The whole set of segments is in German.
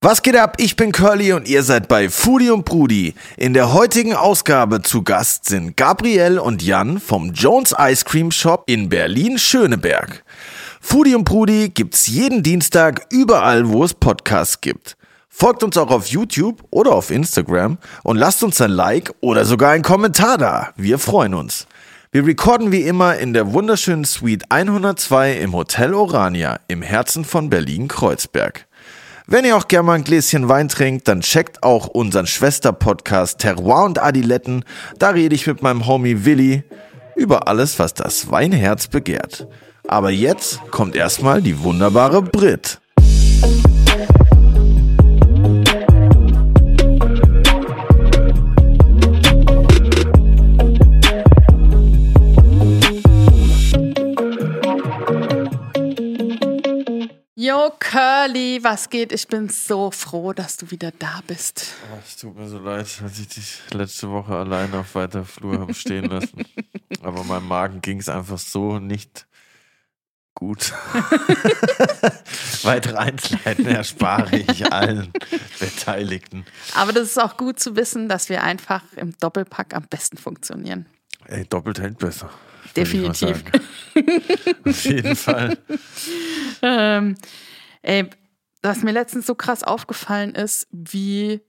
Was geht ab? Ich bin Curly und ihr seid bei Foodie und Brudi. In der heutigen Ausgabe zu Gast sind Gabriel und Jan vom Jones Ice Cream Shop in Berlin-Schöneberg. Foodie und Brudi gibt's jeden Dienstag überall, wo es Podcasts gibt. Folgt uns auch auf YouTube oder auf Instagram und lasst uns ein Like oder sogar einen Kommentar da. Wir freuen uns. Wir recorden wie immer in der wunderschönen Suite 102 im Hotel Orania im Herzen von Berlin-Kreuzberg. Wenn ihr auch gerne mal ein Gläschen Wein trinkt, dann checkt auch unseren Schwester-Podcast Terroir und Adiletten. Da rede ich mit meinem Homie Willi über alles, was das Weinherz begehrt. Aber jetzt kommt erstmal die wunderbare Brit. Yo, Curly, was geht? Ich bin so froh, dass du wieder da bist. Oh, es tut mir so leid, dass ich dich letzte Woche alleine auf weiter Flur habe stehen lassen. Aber meinem Magen ging es einfach so nicht gut. Weitere Einzelheiten erspare ich allen Beteiligten. Aber das ist auch gut zu wissen, dass wir einfach im Doppelpack am besten funktionieren. Ey, doppelt hält besser. Definitiv. Auf jeden Fall. ähm, ey, was mir letztens so krass aufgefallen ist, wie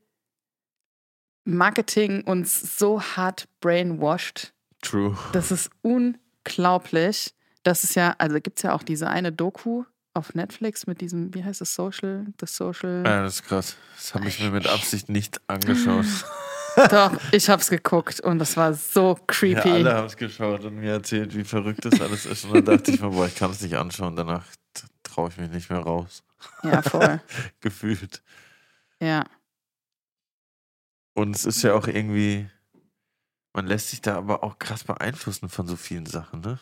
Marketing uns so hart brainwashed. True. Das ist unglaublich. Das ist ja, also gibt es ja auch diese eine Doku auf Netflix mit diesem, wie heißt es, Social, The Social. Ja, das ist krass. Das habe ich mir mit Absicht nicht angeschaut. Doch, ich hab's geguckt und das war so creepy. Ja, alle haben es geschaut und mir erzählt, wie verrückt das alles ist. Und dann dachte ich mir, boah, ich kann es nicht anschauen. Danach traue ich mich nicht mehr raus. Ja, voll. Gefühlt. Ja. Und es ist ja auch irgendwie, man lässt sich da aber auch krass beeinflussen von so vielen Sachen, ne?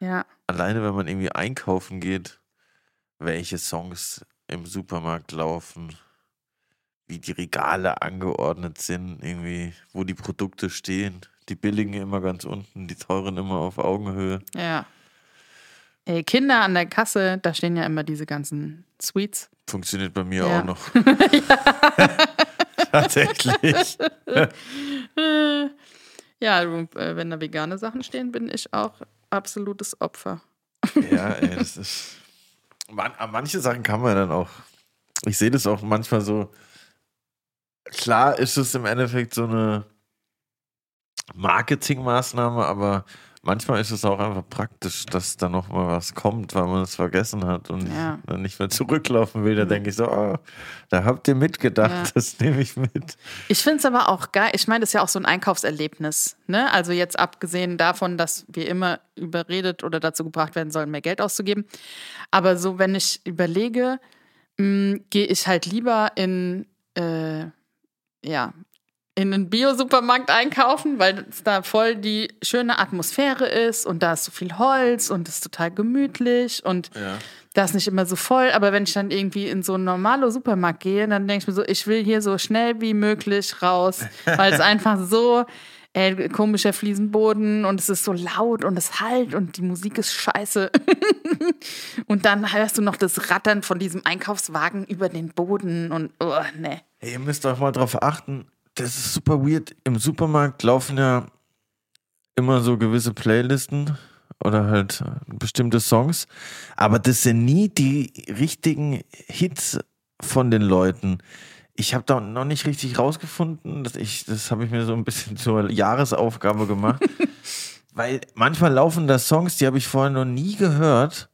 Ja. Alleine, wenn man irgendwie einkaufen geht, welche Songs im Supermarkt laufen, wie die Regale angeordnet sind, irgendwie, wo die Produkte stehen. Die billigen immer ganz unten, die teuren immer auf Augenhöhe. Ja. Ey, Kinder an der Kasse, da stehen ja immer diese ganzen Sweets. Funktioniert bei mir Ja. auch noch. Tatsächlich. Ja, äh, wenn da vegane Sachen stehen, bin ich auch absolutes Opfer. Ja, ey, das ist. Man, an manche Sachen kann man dann auch. Ich sehe das auch manchmal so. Klar ist es im Endeffekt so eine Marketingmaßnahme, aber manchmal ist es auch einfach praktisch, dass da nochmal was kommt, weil man es vergessen hat und Ja. dann nicht mehr zurücklaufen will. Da denke ich so, oh, da habt ihr mitgedacht, Ja. das nehme ich mit. Ich finde es aber auch geil. Ich meine, das ist ja auch so ein Einkaufserlebnis. Ne? Also jetzt abgesehen davon, dass wir immer überredet oder dazu gebracht werden sollen, mehr Geld auszugeben. Aber so, wenn ich überlege, mh, gehe ich halt lieber in, äh, ja, in einen Bio-Supermarkt einkaufen, weil es da voll die schöne Atmosphäre ist und da ist so viel Holz und es ist total gemütlich und Ja. da ist nicht immer so voll, aber wenn ich dann irgendwie in so einen normalen Supermarkt gehe, dann denke ich mir so, ich will hier so schnell wie möglich raus, weil es einfach so äh, komischer Fliesenboden und es ist so laut und es halt und die Musik ist scheiße. und dann hörst du noch das Rattern von diesem Einkaufswagen über den Boden und oh, ne. Hey, ihr müsst auch mal drauf achten, das ist super weird. Im Supermarkt laufen ja immer so gewisse Playlisten oder halt bestimmte Songs, aber das sind nie die richtigen Hits von den Leuten. Ich habe da noch nicht richtig rausgefunden, dass ich, das habe ich mir so ein bisschen zur Jahresaufgabe gemacht, weil manchmal laufen da Songs, die habe ich vorher noch nie gehört.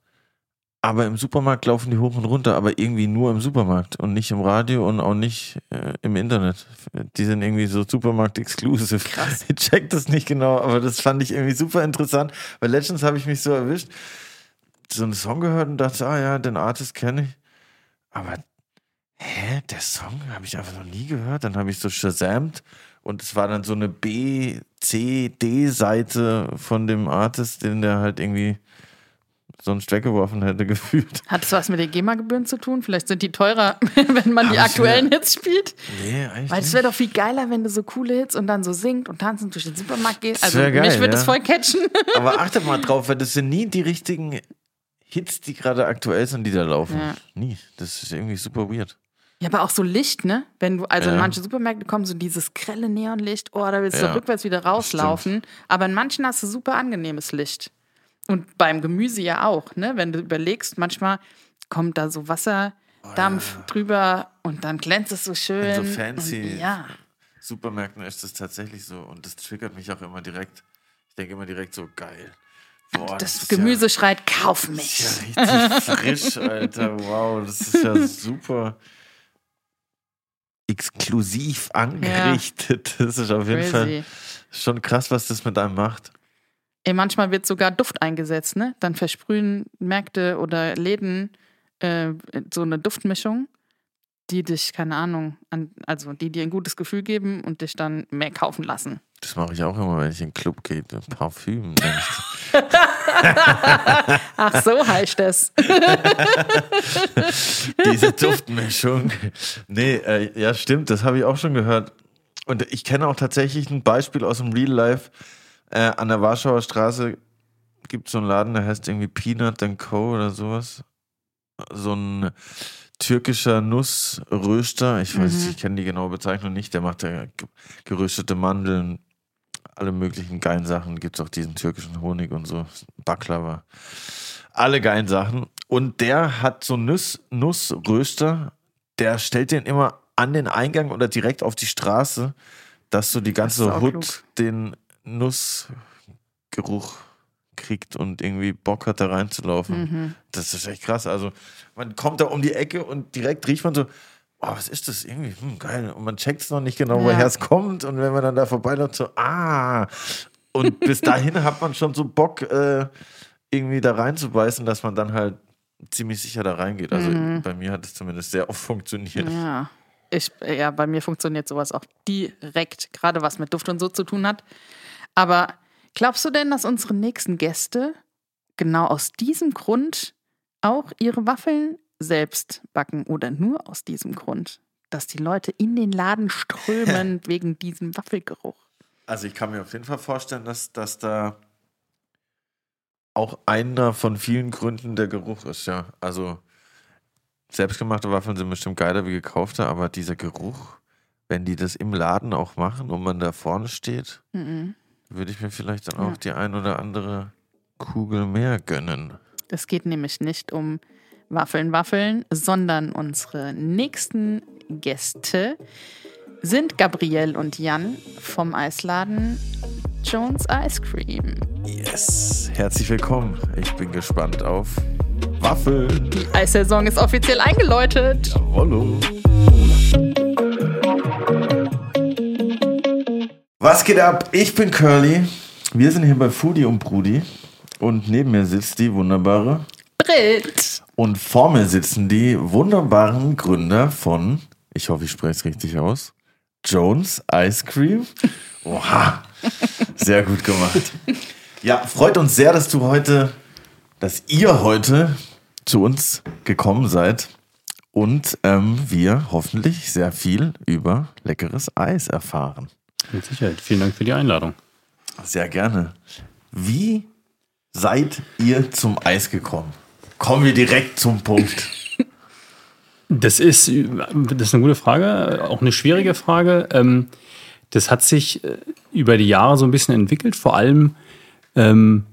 Aber im Supermarkt laufen die hoch und runter, aber irgendwie nur im Supermarkt und nicht im Radio und auch nicht äh, im Internet. Die sind irgendwie so Supermarkt-exclusive. Krass. Ich check das nicht genau, aber das fand ich irgendwie super interessant, weil letztens habe ich mich so erwischt, so einen Song gehört und dachte, ah ja, den Artist kenne ich. Aber, hä, der Song habe ich einfach noch nie gehört. Dann habe ich so shazamt und es war dann so eine B, C, D-Seite von dem Artist, den der halt irgendwie sonst weggeworfen hätte, gefühlt. Hat das was mit den GEMA-Gebühren zu tun? Vielleicht sind die teurer, wenn man die Hab ich aktuellen Hits spielt. Nee, eigentlich Weil es wäre doch viel geiler, wenn du so coole Hits und dann so singt und tanzend durch den Supermarkt gehst. Also geil, mich würde ja. das voll catchen. Aber achtet mal drauf, weil das sind nie die richtigen Hits, die gerade aktuell sind, die da laufen. Ja. Nie. Das ist irgendwie super weird. Ja, aber auch so Licht, ne? Wenn du, also in Ja. manche Supermärkte kommen so dieses grelle Neonlicht, oh, da willst du Ja, rückwärts wieder rauslaufen. Aber in manchen hast du super angenehmes Licht. Und beim Gemüse ja auch, ne? Wenn du überlegst, manchmal kommt da so Wasserdampf drüber und dann glänzt es so schön. In so fancy- Und, ja. Supermärkten ist das tatsächlich so und das triggert mich auch immer direkt. Ich denke immer direkt so geil. Boah, Das ist Gemüse schreit, kauf Ja, mich. ist ja richtig frisch, Alter. Wow, das ist ja super exklusiv angerichtet. Das ist auf jeden Fall Crazy. schon krass, was das mit einem macht. Ey, manchmal wird sogar Duft eingesetzt, ne? Dann versprühen Märkte oder Läden äh, so eine Duftmischung, die dich, keine Ahnung, an, also die dir ein gutes Gefühl geben und dich dann mehr kaufen lassen. Das mache ich auch immer, wenn ich in den Club gehe. Parfüm. Ach, so heißt das. Diese Duftmischung. Nee, äh, ja, stimmt, das habe ich auch schon gehört. Und ich kenne auch tatsächlich ein Beispiel aus dem Real Life. Äh, an der Warschauer Straße gibt es so einen Laden, der heißt irgendwie Peanut and Co. oder sowas. So ein türkischer Nussröster. Ich weiß, Mhm. ich kenne die genaue Bezeichnung nicht. Der macht ja ge- geröstete Mandeln, alle möglichen geilen Sachen. Gibt es auch diesen türkischen Honig und so. Baklava. Alle geilen Sachen. Und der hat so einen Nuss, Nussröster, der stellt den immer an den Eingang oder direkt auf die Straße, dass so die ganze Hut klug. den Nussgeruch kriegt und irgendwie Bock hat, da reinzulaufen. Mhm. Das ist echt krass. Also man kommt da um die Ecke und direkt riecht man so, oh, was ist das irgendwie? Hm, geil. Und man checkt es noch nicht genau, Ja. woher es kommt. Und wenn man dann da vorbeiläuft, so, ah. Und bis dahin hat man schon so Bock, äh, irgendwie da reinzubeißen, dass man dann halt ziemlich sicher da reingeht. Also bei mir hat es zumindest sehr oft funktioniert. Ja. Ich, ja, bei mir funktioniert sowas auch direkt, gerade was mit Duft und so zu tun hat. Aber glaubst du denn, dass unsere nächsten Gäste genau aus diesem Grund auch ihre Waffeln selbst backen oder nur aus diesem Grund? Dass die Leute in den Laden strömen wegen diesem Waffelgeruch. Also ich kann mir auf jeden Fall vorstellen, dass, dass da auch einer von vielen Gründen der Geruch ist, ja. Also selbstgemachte Waffeln sind bestimmt geiler wie gekaufte, aber dieser Geruch, wenn die das im Laden auch machen und man da vorne steht, Mhm. würde ich mir vielleicht dann Ja. auch die ein oder andere Kugel mehr gönnen. Es geht nämlich nicht um Waffeln, Waffeln, sondern unsere nächsten Gäste sind Gabrielle und Jan vom Eisladen Jones Ice Cream. Yes, herzlich willkommen. Ich bin gespannt auf Waffeln. Die Eissaison ist offiziell eingeläutet. Hallo. Was geht ab? Ich bin Curly. Wir sind hier bei Foodie und Brudi. Und neben mir sitzt die wunderbare. Brit. Und vor mir sitzen die wunderbaren Gründer von, ich hoffe, ich spreche es richtig aus, Jones Ice Cream. Oha, sehr gut gemacht. Ja, freut uns sehr, dass du heute, dass ihr heute zu uns gekommen seid und ähm, wir hoffentlich sehr viel über leckeres Eis erfahren. Mit Sicherheit. Vielen Dank für die Einladung. Sehr gerne. Wie seid ihr zum Eis gekommen? Kommen wir direkt zum Punkt. Das ist, das ist eine gute Frage, auch eine schwierige Frage. Ähm, Das hat sich äh, über die Jahre so ein bisschen entwickelt, vor allem ähm,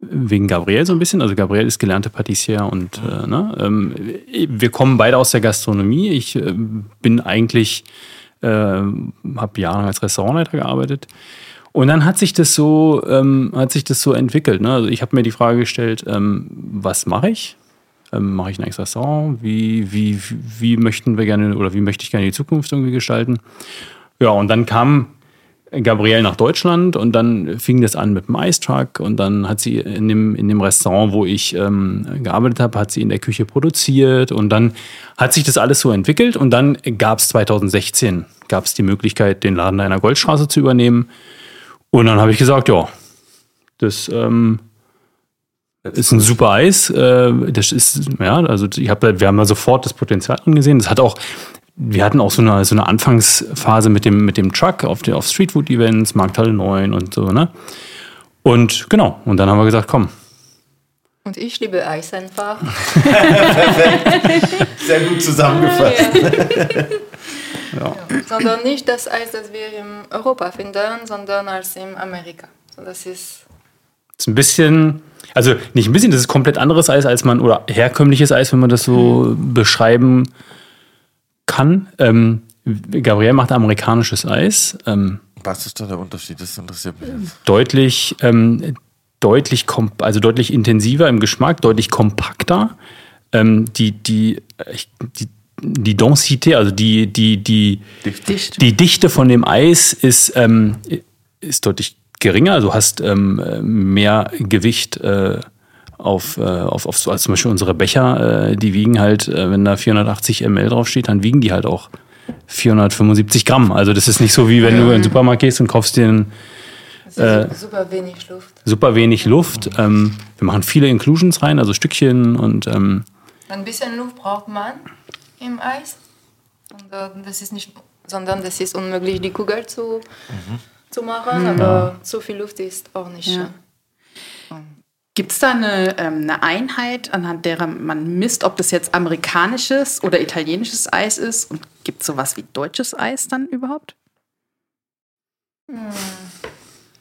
wegen Gabriel so ein bisschen. Also Gabriel ist gelernte Patissier und äh, ne, ähm, wir kommen beide aus der Gastronomie. Ich äh, bin eigentlich, habe jahrelang als Restaurantleiter gearbeitet. Und dann hat sich das so, ähm, hat sich das so entwickelt. Ne? Also ich habe mir die Frage gestellt, ähm, was mache ich? Ähm, mache ich ein eigenes Restaurant? Wie, wie, wie möchten wir gerne oder wie möchte ich gerne die Zukunft irgendwie gestalten? Ja, und dann kam Gabrielle nach Deutschland und dann fing das an mit dem Ice Truck und dann hat sie in dem, in dem Restaurant, wo ich ähm, gearbeitet habe, hat sie in der Küche produziert und dann hat sich das alles so entwickelt und dann gab es 2016 gab die Möglichkeit, den Laden einer Goldstraße zu übernehmen und dann habe ich gesagt, ja, das ähm, ist ein super Eis. Äh, das ist, ja, also ich hab, wir haben da sofort das Potenzial angesehen. Das hat auch, wir hatten auch so eine, so eine Anfangsphase mit dem, mit dem Truck auf, die, auf Streetfood-Events, Markthalle 9 und so, ne? Und genau, und dann haben wir gesagt, komm. Und ich liebe Eis einfach. Sehr gut zusammengefasst. Ja. sondern nicht das Eis, das wir in Europa finden, sondern als in Amerika. Das ist ist ein bisschen, also nicht ein bisschen, das ist komplett anderes Eis als man, oder herkömmliches Eis, wenn man das so beschreiben kann. Ähm, Gabriel macht amerikanisches Eis. Ähm, Was ist da der Unterschied? Das interessiert mich. jetzt. deutlich, ähm, deutlich, also deutlich intensiver im Geschmack, deutlich kompakter. Ähm, die, die, ich- die, die Densité, also die, die, die, Dicht. die Dichte von dem Eis ist, ähm, ist deutlich geringer. Also du hast ähm, äh, mehr Gewicht äh, auf, äh, auf, auf so, als zum Beispiel unsere Becher, äh, die wiegen halt, äh, wenn da 480 ml draufsteht, dann wiegen die halt auch 475 Gramm. Also das ist nicht so wie wenn du in den Supermarkt gehst und kaufst dir einen ist super wenig Luft. super wenig Luft. Ähm, wir machen viele Inclusions rein, also Stückchen und ähm, Ein bisschen Luft braucht man im Eis. Und das ist nicht, sondern das ist unmöglich, die Kugel zu, zu machen. Aber zu viel Luft ist auch nicht Ja. schön. Gibt es da eine, ähm, eine Einheit, anhand derer man misst, ob das jetzt amerikanisches oder italienisches Eis ist? Und gibt es sowas wie deutsches Eis dann überhaupt?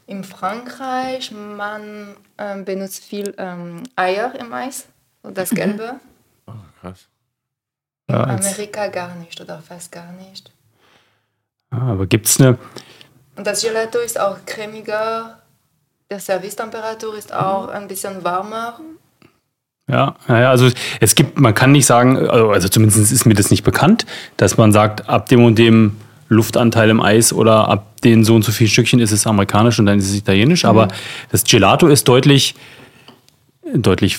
In Frankreich, man ähm, benutzt viel ähm, Eier im Eis, das Gelbe. Oh, krass. Ja, Amerika gar nicht oder fast gar nicht. ja, aber gibt es eine, Und das Gelato ist auch cremiger. Die Servicetemperatur ist auch ein bisschen warmer. ja, ja, ja, also es gibt, man kann nicht sagen, also also zumindest ist mir das nicht bekannt, dass man sagt, ab dem und dem Luftanteil im Eis oder ab den so und so vielen Stückchen ist es amerikanisch und dann ist es italienisch, aber das Gelato ist deutlich, deutlich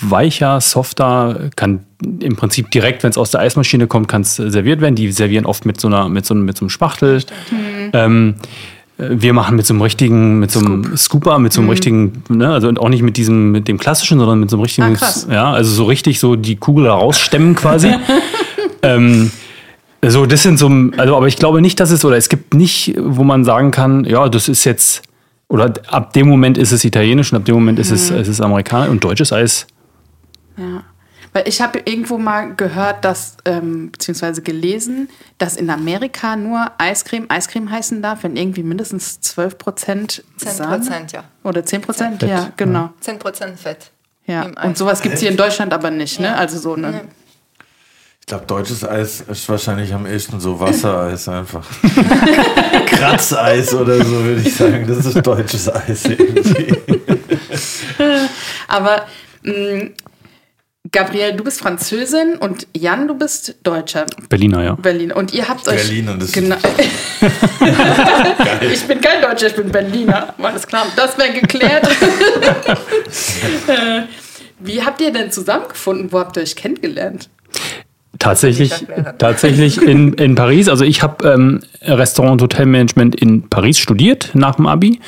weicher, softer, kann im Prinzip direkt, wenn es aus der Eismaschine kommt, kann es serviert werden. Die servieren oft mit so einer, mit so, einem- mit so einem Spachtel. Ähm, äh, wir machen mit so einem richtigen, mit so einem Scooper, mit so einem richtigen, ne, also auch nicht mit diesem, mit dem klassischen, sondern mit so einem richtigen, Ah, ja, also so richtig so die Kugel rausstemmen quasi. ähm, so, das sind so, also, aber ich glaube nicht, dass es, oder es gibt nicht, wo man sagen kann, ja, das ist jetzt, oder ab dem Moment ist es italienisch und ab dem Moment ist es, es ist amerikanisch und deutsches Eis. Ja. Weil ich habe irgendwo mal gehört, dass, ähm, beziehungsweise gelesen, dass in Amerika nur Eiscreme Eiscreme heißen darf, wenn irgendwie mindestens 12 Prozent 10 Prozent, ja. Oder 10 Prozent? Fett, Ja, genau. 10 Prozent Fett. Ja. Und sowas gibt es hier in Deutschland aber nicht, ne? Also so eine. Ich glaube, deutsches Eis ist wahrscheinlich am ehesten so Wassereis einfach. Kratzeis oder so, würde ich sagen. Das ist deutsches Eis irgendwie. Aber mh, Gabrielle, du bist Französin und Jan, du bist Deutscher. Berliner, ja. Berlin. Und ihr habt euch. Berlin und das- genau. ich bin kein Deutscher, ich bin Berliner. Alles klar, das wäre geklärt. Äh, Wie habt ihr denn zusammengefunden? Wo habt ihr euch kennengelernt? Tatsächlich, tatsächlich in, in Paris. Also ich habe ähm, Restaurant- und Hotelmanagement in Paris studiert nach dem Abi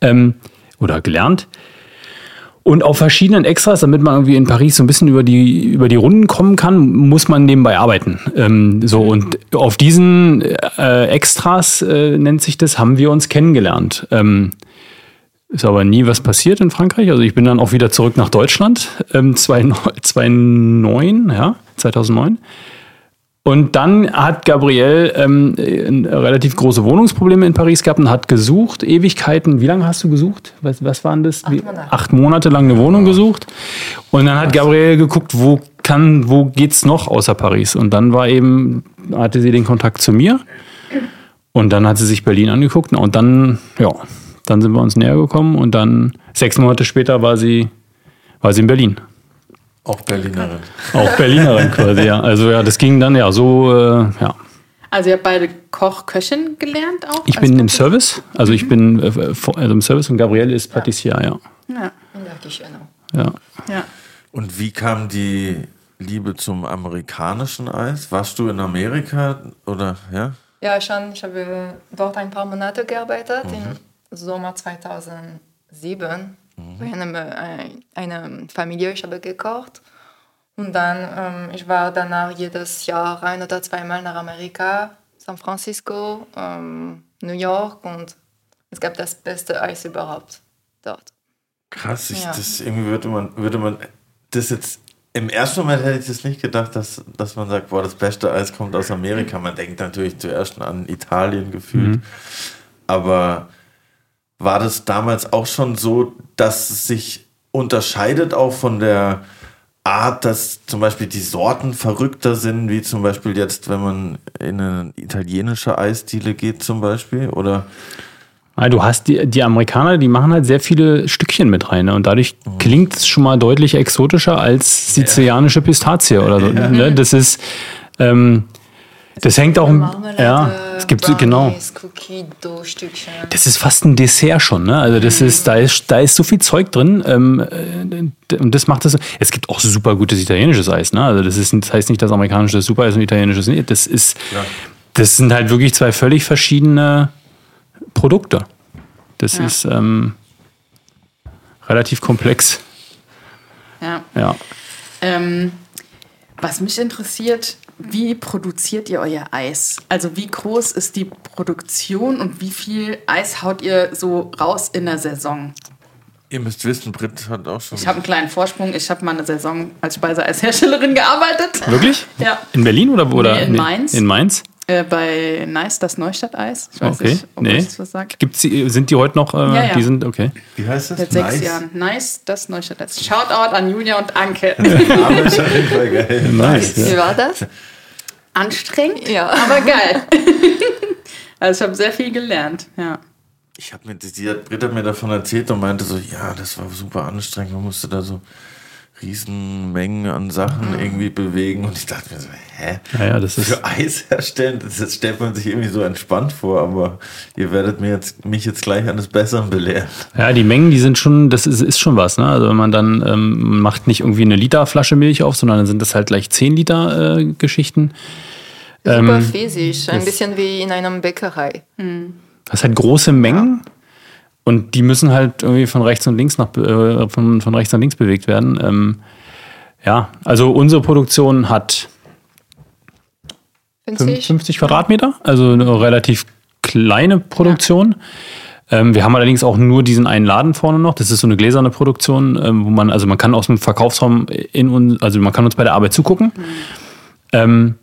ähm, oder gelernt. Und auf verschiedenen Extras, damit man irgendwie in Paris so ein bisschen über die, über die Runden kommen kann, muss man nebenbei arbeiten. Ähm, so, und auf diesen äh, Extras, äh, nennt sich das, haben wir uns kennengelernt. Ähm, ist aber nie was passiert in Frankreich. Also ich bin dann auch wieder zurück nach Deutschland, ähm, 2009, ja, 2009. Und dann hat Gabriel ähm, äh, relativ große Wohnungsprobleme in Paris gehabt und hat gesucht, Ewigkeiten. Wie lange hast du gesucht? Was, was waren das? Wie, Monate. acht Monate lang eine Wohnung gesucht. Und dann hat Gabriel geguckt, wo kann, wo geht's noch außer Paris? Und dann war eben, hatte sie den Kontakt zu mir. Und dann hat sie sich Berlin angeguckt. Und dann, ja, dann sind wir uns näher gekommen. Und dann, sechs Monate später, war sie, war sie in Berlin. Auch Berlinerin. Auch Berlinerin quasi, ja. Also ja, das ging dann ja so, äh, ja. Also ihr habt beide Koch, Köchin gelernt auch? Ich bin im? Service, also ich bin äh, vor- also im Service und Gabriele ist Patissier, ja. Ja, In der Küche, genau. ja. ja. Und wie kam die Liebe zum amerikanischen Eis? Warst du in Amerika oder ja? Ja, schon. Ich habe dort ein paar Monate gearbeitet, im Sommer 2007. Bei einem, äh, einer Familie, ich habe gekocht. Und dann, ähm, ich war danach jedes Jahr ein oder zweimal nach Amerika, San Francisco, ähm, New York und es gab das beste Eis überhaupt dort. Krass, ich, Ja. das irgendwie würde man, würde man das jetzt. Im ersten Moment hätte ich das nicht gedacht, dass, dass man sagt, boah, das beste Eis kommt aus Amerika. Man denkt natürlich zuerst an Italien gefühlt. Aber war das damals auch schon so, dass es sich unterscheidet auch von der Art, dass zum Beispiel die Sorten verrückter sind, wie zum Beispiel jetzt, wenn man in eine italienische Eisdiele geht zum Beispiel? Oder Ja, du hast die, die Amerikaner, die machen halt sehr viele Stückchen mit rein. Ne? Und dadurch klingt es schon mal deutlich exotischer als sizilianische Pistazie oder so. Ne? Das ist, ähm, das hängt auch, ja, es gibt so, genau. Brownies, Dough-Stückchen. Das ist fast ein Dessert schon, ne? Also das ist, da ist, da ist so viel Zeug drin. Ähm, äh, und das macht das. Es gibt auch super gutes italienisches Eis, ne? Also das ist, das heißt nicht, dass amerikanisches super ist und italienisches nicht. Das ist, das sind halt wirklich zwei völlig verschiedene Produkte. Das Ja. ist ähm, relativ komplex. Ja. Ja. Ähm, was mich interessiert, wie produziert ihr euer Eis? Also wie groß ist die Produktion und wie viel Eis haut ihr so raus in der Saison? ihr müsst wissen, Britt hat auch schon. Ich habe einen kleinen Vorsprung. Ich habe mal eine Saison als Speiseeisherstellerin gearbeitet. Wirklich? Ja. In Berlin oder wo? Nee, oder? in Mainz. In Mainz? Äh, bei Nice, das Neustadt-Eis. Ich weiß Okay. nicht, ob Nee. ich das was sagt. Gibt's die, sind die heute noch? Äh, Ja, ja. Die sind okay. Wie heißt das? Seit sechs Jahren. Nice, das Neustadt-Eis. Shoutout an Julia und Anke. Aber ist auf jeden Fall geil. Nice. Wie war das? Anstrengend, Ja. aber geil. also ich habe sehr viel gelernt. Ja. Ich habe mir, die hat, Britt hat mir davon erzählt und meinte so, ja, das war super anstrengend, man musste da so Riesenmengen an Sachen irgendwie bewegen und ich dachte mir so, hä? Ja, ja, das ist. Für Eis herstellen, das, stellt man sich irgendwie so entspannt vor, aber ihr werdet mir jetzt, mich jetzt gleich eines Besseren belehren. Ja, die Mengen, die sind schon, das ist, ist schon was. Ne? Also wenn man dann ähm, macht nicht irgendwie eine Liter Flasche Milch auf, sondern dann sind das halt gleich 10 Liter äh, Geschichten. Super Ähm, physisch, ein bisschen wie in einer Bäckerei. Das halt große Mengen und die müssen halt irgendwie von rechts und links nach äh, von, von rechts nach links bewegt werden. Ähm, ja, also unsere Produktion hat 50? 50 Quadratmeter, also eine relativ kleine Produktion. Ähm, wir haben allerdings auch nur diesen einen Laden vorne noch. Das ist so eine gläserne Produktion, ähm, wo man, also man kann aus dem Verkaufsraum in uns, also man kann uns bei der Arbeit zugucken. Ähm,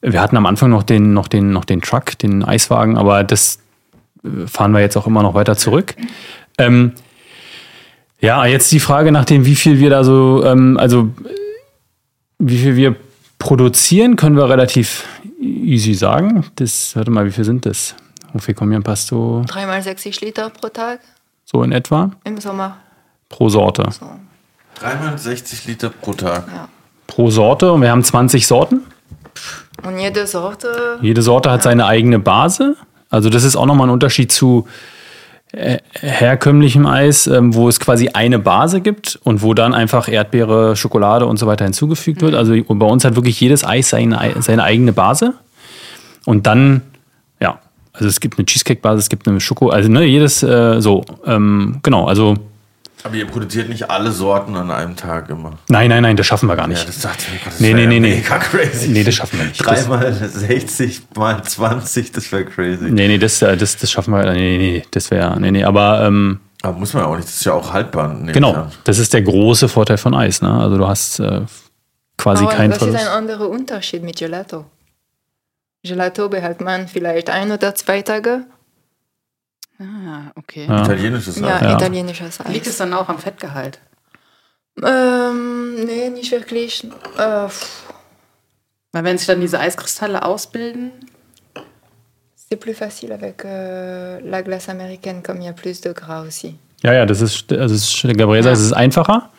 wir hatten am Anfang noch den, noch den, noch den Truck, den Eiswagen, aber das fahren wir jetzt auch immer noch weiter zurück. Ähm, ja, jetzt die Frage nach dem, wie viel wir da so, ähm, also wie viel wir produzieren, können wir relativ easy sagen. Das, warte mal, wie viel sind das? Wie viel kommen hier Pasto? Dreimal 60 Liter pro Tag So in etwa? im Sommer. Pro Sorte. So. 360 Liter pro Tag. Pro Sorte und wir haben 20 Sorten. Und jede Sorte, Jede Sorte hat seine eigene Base. Also das ist auch nochmal ein Unterschied zu äh, herkömmlichem Eis, ähm, wo es quasi eine Base gibt und wo dann einfach Erdbeere, Schokolade und so weiter hinzugefügt wird. Also bei uns hat wirklich jedes Eis seine, ei- seine eigene Base. Und dann, ja, also es gibt eine Cheesecake-Base, es gibt eine Schoko, also ne, jedes äh, so, ähm, genau, also Aber ihr produziert nicht alle Sorten an einem Tag immer. nein, nein, nein, das schaffen wir gar Ja, nicht. das dachte ich das Nee, nee, ja nee, nee. Mega crazy. Nee, das schaffen wir nicht. Das- Dreimal 60 mal 20, das wäre crazy. Nee, nee, das, äh, das, das schaffen wir, nee, nee, nee, das wäre, nee, nee, aber ähm, Aber muss man ja auch nicht, das ist ja auch haltbar. Genau, das ist der große Vorteil von Eis. Ne? Also du hast äh, quasi aber keinen was ist ein Verlust. anderer Unterschied mit Gelato? Gelato behält man vielleicht ein oder zwei Tage. Ah, okay. Ja. Italienisches Ja, Eis. Ja. italienisches Eis. Liegt es dann auch am Fettgehalt? Ähm, nee, nicht wirklich. Äh, Weil wenn sich dann diese Eiskristalle ausbilden, c'est plus facile avec euh, la glace américaine, comme il y a plus de gras aussi. Ja, ja, das ist, also es ist Gabriel sagt, Ja. es ist einfacher.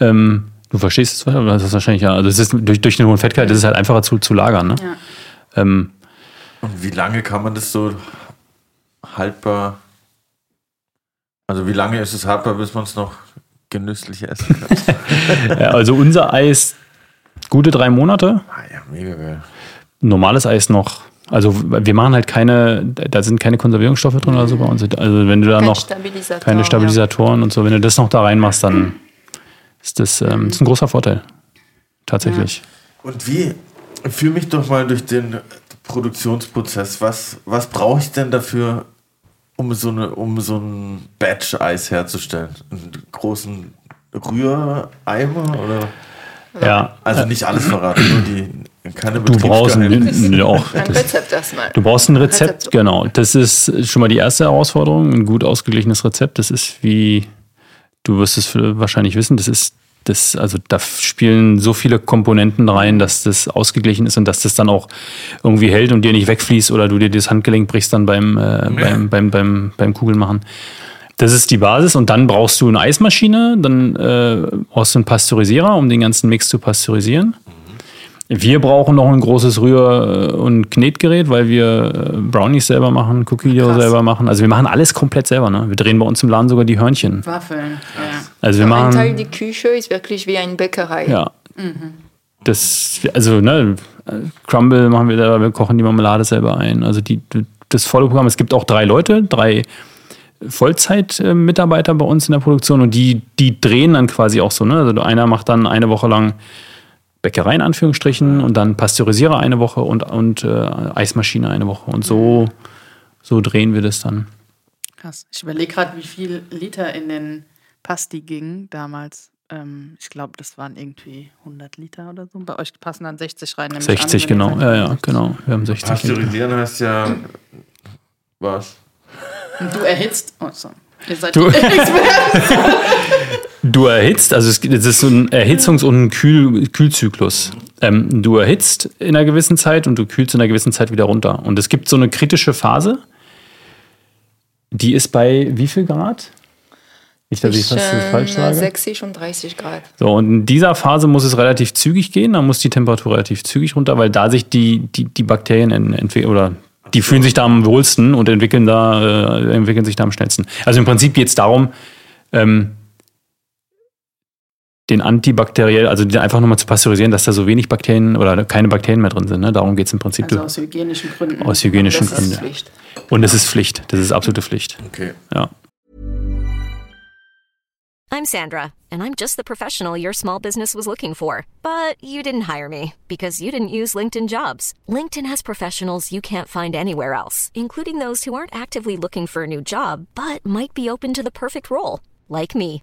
Ähm, du verstehst es, das ist wahrscheinlich ja. Also es ist durch, durch den hohen Fettgehalt, das ist halt einfacher zu, zu lagern. Ne? ja. Ähm, Und wie lange kann man das so haltbar, also wie lange ist es haltbar, bis man es noch genüsslich essen kann? ja, also unser Eis gute drei Monate. ah ja, mega geil. Normales Eis noch. Also wir machen halt keine, da sind keine Konservierungsstoffe drin oder so bei uns. Also wenn du da Kein noch Stabilisator. keine Stabilisatoren und so. Wenn du das noch da reinmachst, dann ist das, ähm, das ist ein großer Vorteil. Tatsächlich. Und wie, führ mich doch mal durch den Produktionsprozess. Was, was brauche ich denn dafür, um so, eine, um so ein Batch-Eis herzustellen? Einen großen Rühreimer oder? Ja. Also nicht alles verraten, nur die keine Du brauchst ein, auch, Ein das, Rezept erstmal. du brauchst ein Rezept, Rezept. genau. Das ist schon mal die erste Herausforderung. Ein gut ausgeglichenes Rezept. Das ist wie, du wirst es wahrscheinlich wissen, das ist das, also da spielen so viele Komponenten rein, dass das ausgeglichen ist und dass das dann auch irgendwie hält und dir nicht wegfließt oder du dir das Handgelenk brichst dann beim, äh, beim, beim, beim, beim Kugelmachen. Das ist die Basis und dann brauchst du eine Eismaschine, dann äh, brauchst du einen Pasteurisierer, um den ganzen Mix zu pasteurisieren. Wir brauchen noch ein großes Rühr- und Knetgerät, weil wir äh, Brownies selber machen, Cookie Dough Krass. selber machen. Also wir machen alles komplett selber. Ne? Wir drehen bei uns im Laden sogar die Hörnchen. Waffeln. Ja. Also wir Ein Teil machen die Küche ist wirklich wie eine Bäckerei. ja. Das, also, ne, Crumble machen wir selber, wir kochen die Marmelade selber ein. Also die, das volle Programm. Es gibt auch drei Leute, drei Vollzeit-Mitarbeiter bei uns in der Produktion und die, die drehen dann quasi auch so. Ne? Also einer macht dann eine Woche lang Bäckerei in Anführungsstrichen und dann Pasteurisierer eine Woche und, und äh, Eismaschine eine Woche. Und so, so drehen wir das dann. Krass. Ich überlege gerade, wie viel Liter in den Pasti ging damals. Ähm, ich glaube, das waren irgendwie 100 Liter oder so. Bei euch passen dann 60 rein. nehme ich 60, an, genau. sagt, Ja, ja, 60. genau. Wir haben 60. Pasteurisieren heißt ja was? Und du erhitzt. Oh, so. Ihr seid Du- Experten. Du erhitzt, also es ist so ein Erhitzungs- und ein Kühl Kühlzyklus. Ähm, du erhitzt in einer gewissen Zeit und du kühlst in einer gewissen Zeit wieder runter. Und es gibt so eine kritische Phase, die ist bei wie viel Grad? Nicht, dass ich was Zwischen falsch sage. 60 und 30 Grad. So, und in dieser Phase muss es relativ zügig gehen, da muss die Temperatur relativ zügig runter, weil da sich die, die, die Bakterien en- entwickeln oder die fühlen sich da am wohlsten und entwickeln, da, äh, entwickeln sich da am schnellsten. Also im Prinzip geht es darum, ähm, den antibakteriell, also die einfach nochmal zu pasteurisieren, dass da so wenig Bakterien oder keine Bakterien mehr drin sind. Ne? Darum geht es im Prinzip Also aus hygienischen Gründen. aus hygienischen Das ist Gründen. Pflicht. Und es ist Pflicht, das ist absolute Pflicht. Okay. Ja. I'm Sandra, and I'm just the professional your small business was looking for. But you didn't hire me because you didn't use LinkedIn jobs. LinkedIn has professionals you can't find anywhere else, including those who aren't actively looking for a new job but might be open to the perfect role, like me.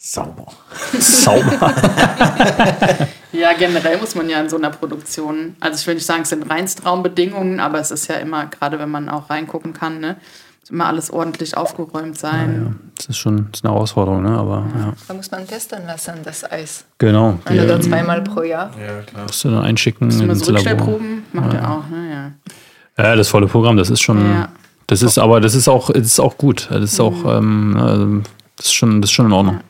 sauber. Sauber. Ja, generell muss man ja in so einer Produktion, also ich will nicht sagen, es sind Reinstraumbedingungen, aber es ist ja immer, gerade wenn man auch reingucken kann, ne, muss immer alles ordentlich aufgeräumt sein. Das ist schon das ist eine Herausforderung, ne? aber ja. Da muss man testen lassen, das Eis. Genau. Ein oder zweimal pro Jahr. Ja, klar. musst du dann einschicken Immer ins so Labor. Rückstellproben macht er auch, ne? Ja. Ja, das volle Programm, das ist schon, Ja. das ist aber, das ist auch, das ist auch gut. Das ist auch, ähm, ähm, das ist schon, das ist schon in Ordnung.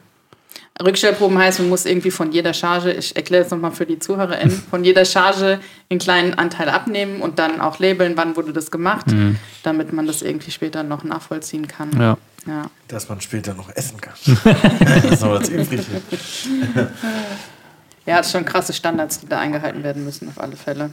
Rückstellproben heißt, man muss irgendwie von jeder Charge, ich erkläre es nochmal für die ZuhörerInnen, von jeder Charge einen kleinen Anteil abnehmen und dann auch labeln, wann wurde das gemacht, damit man das irgendwie später noch nachvollziehen kann. Ja. Ja. Dass man später noch essen kann. das ist noch was übrig. Ja, schon krasse Standards, die da eingehalten werden müssen, auf alle Fälle.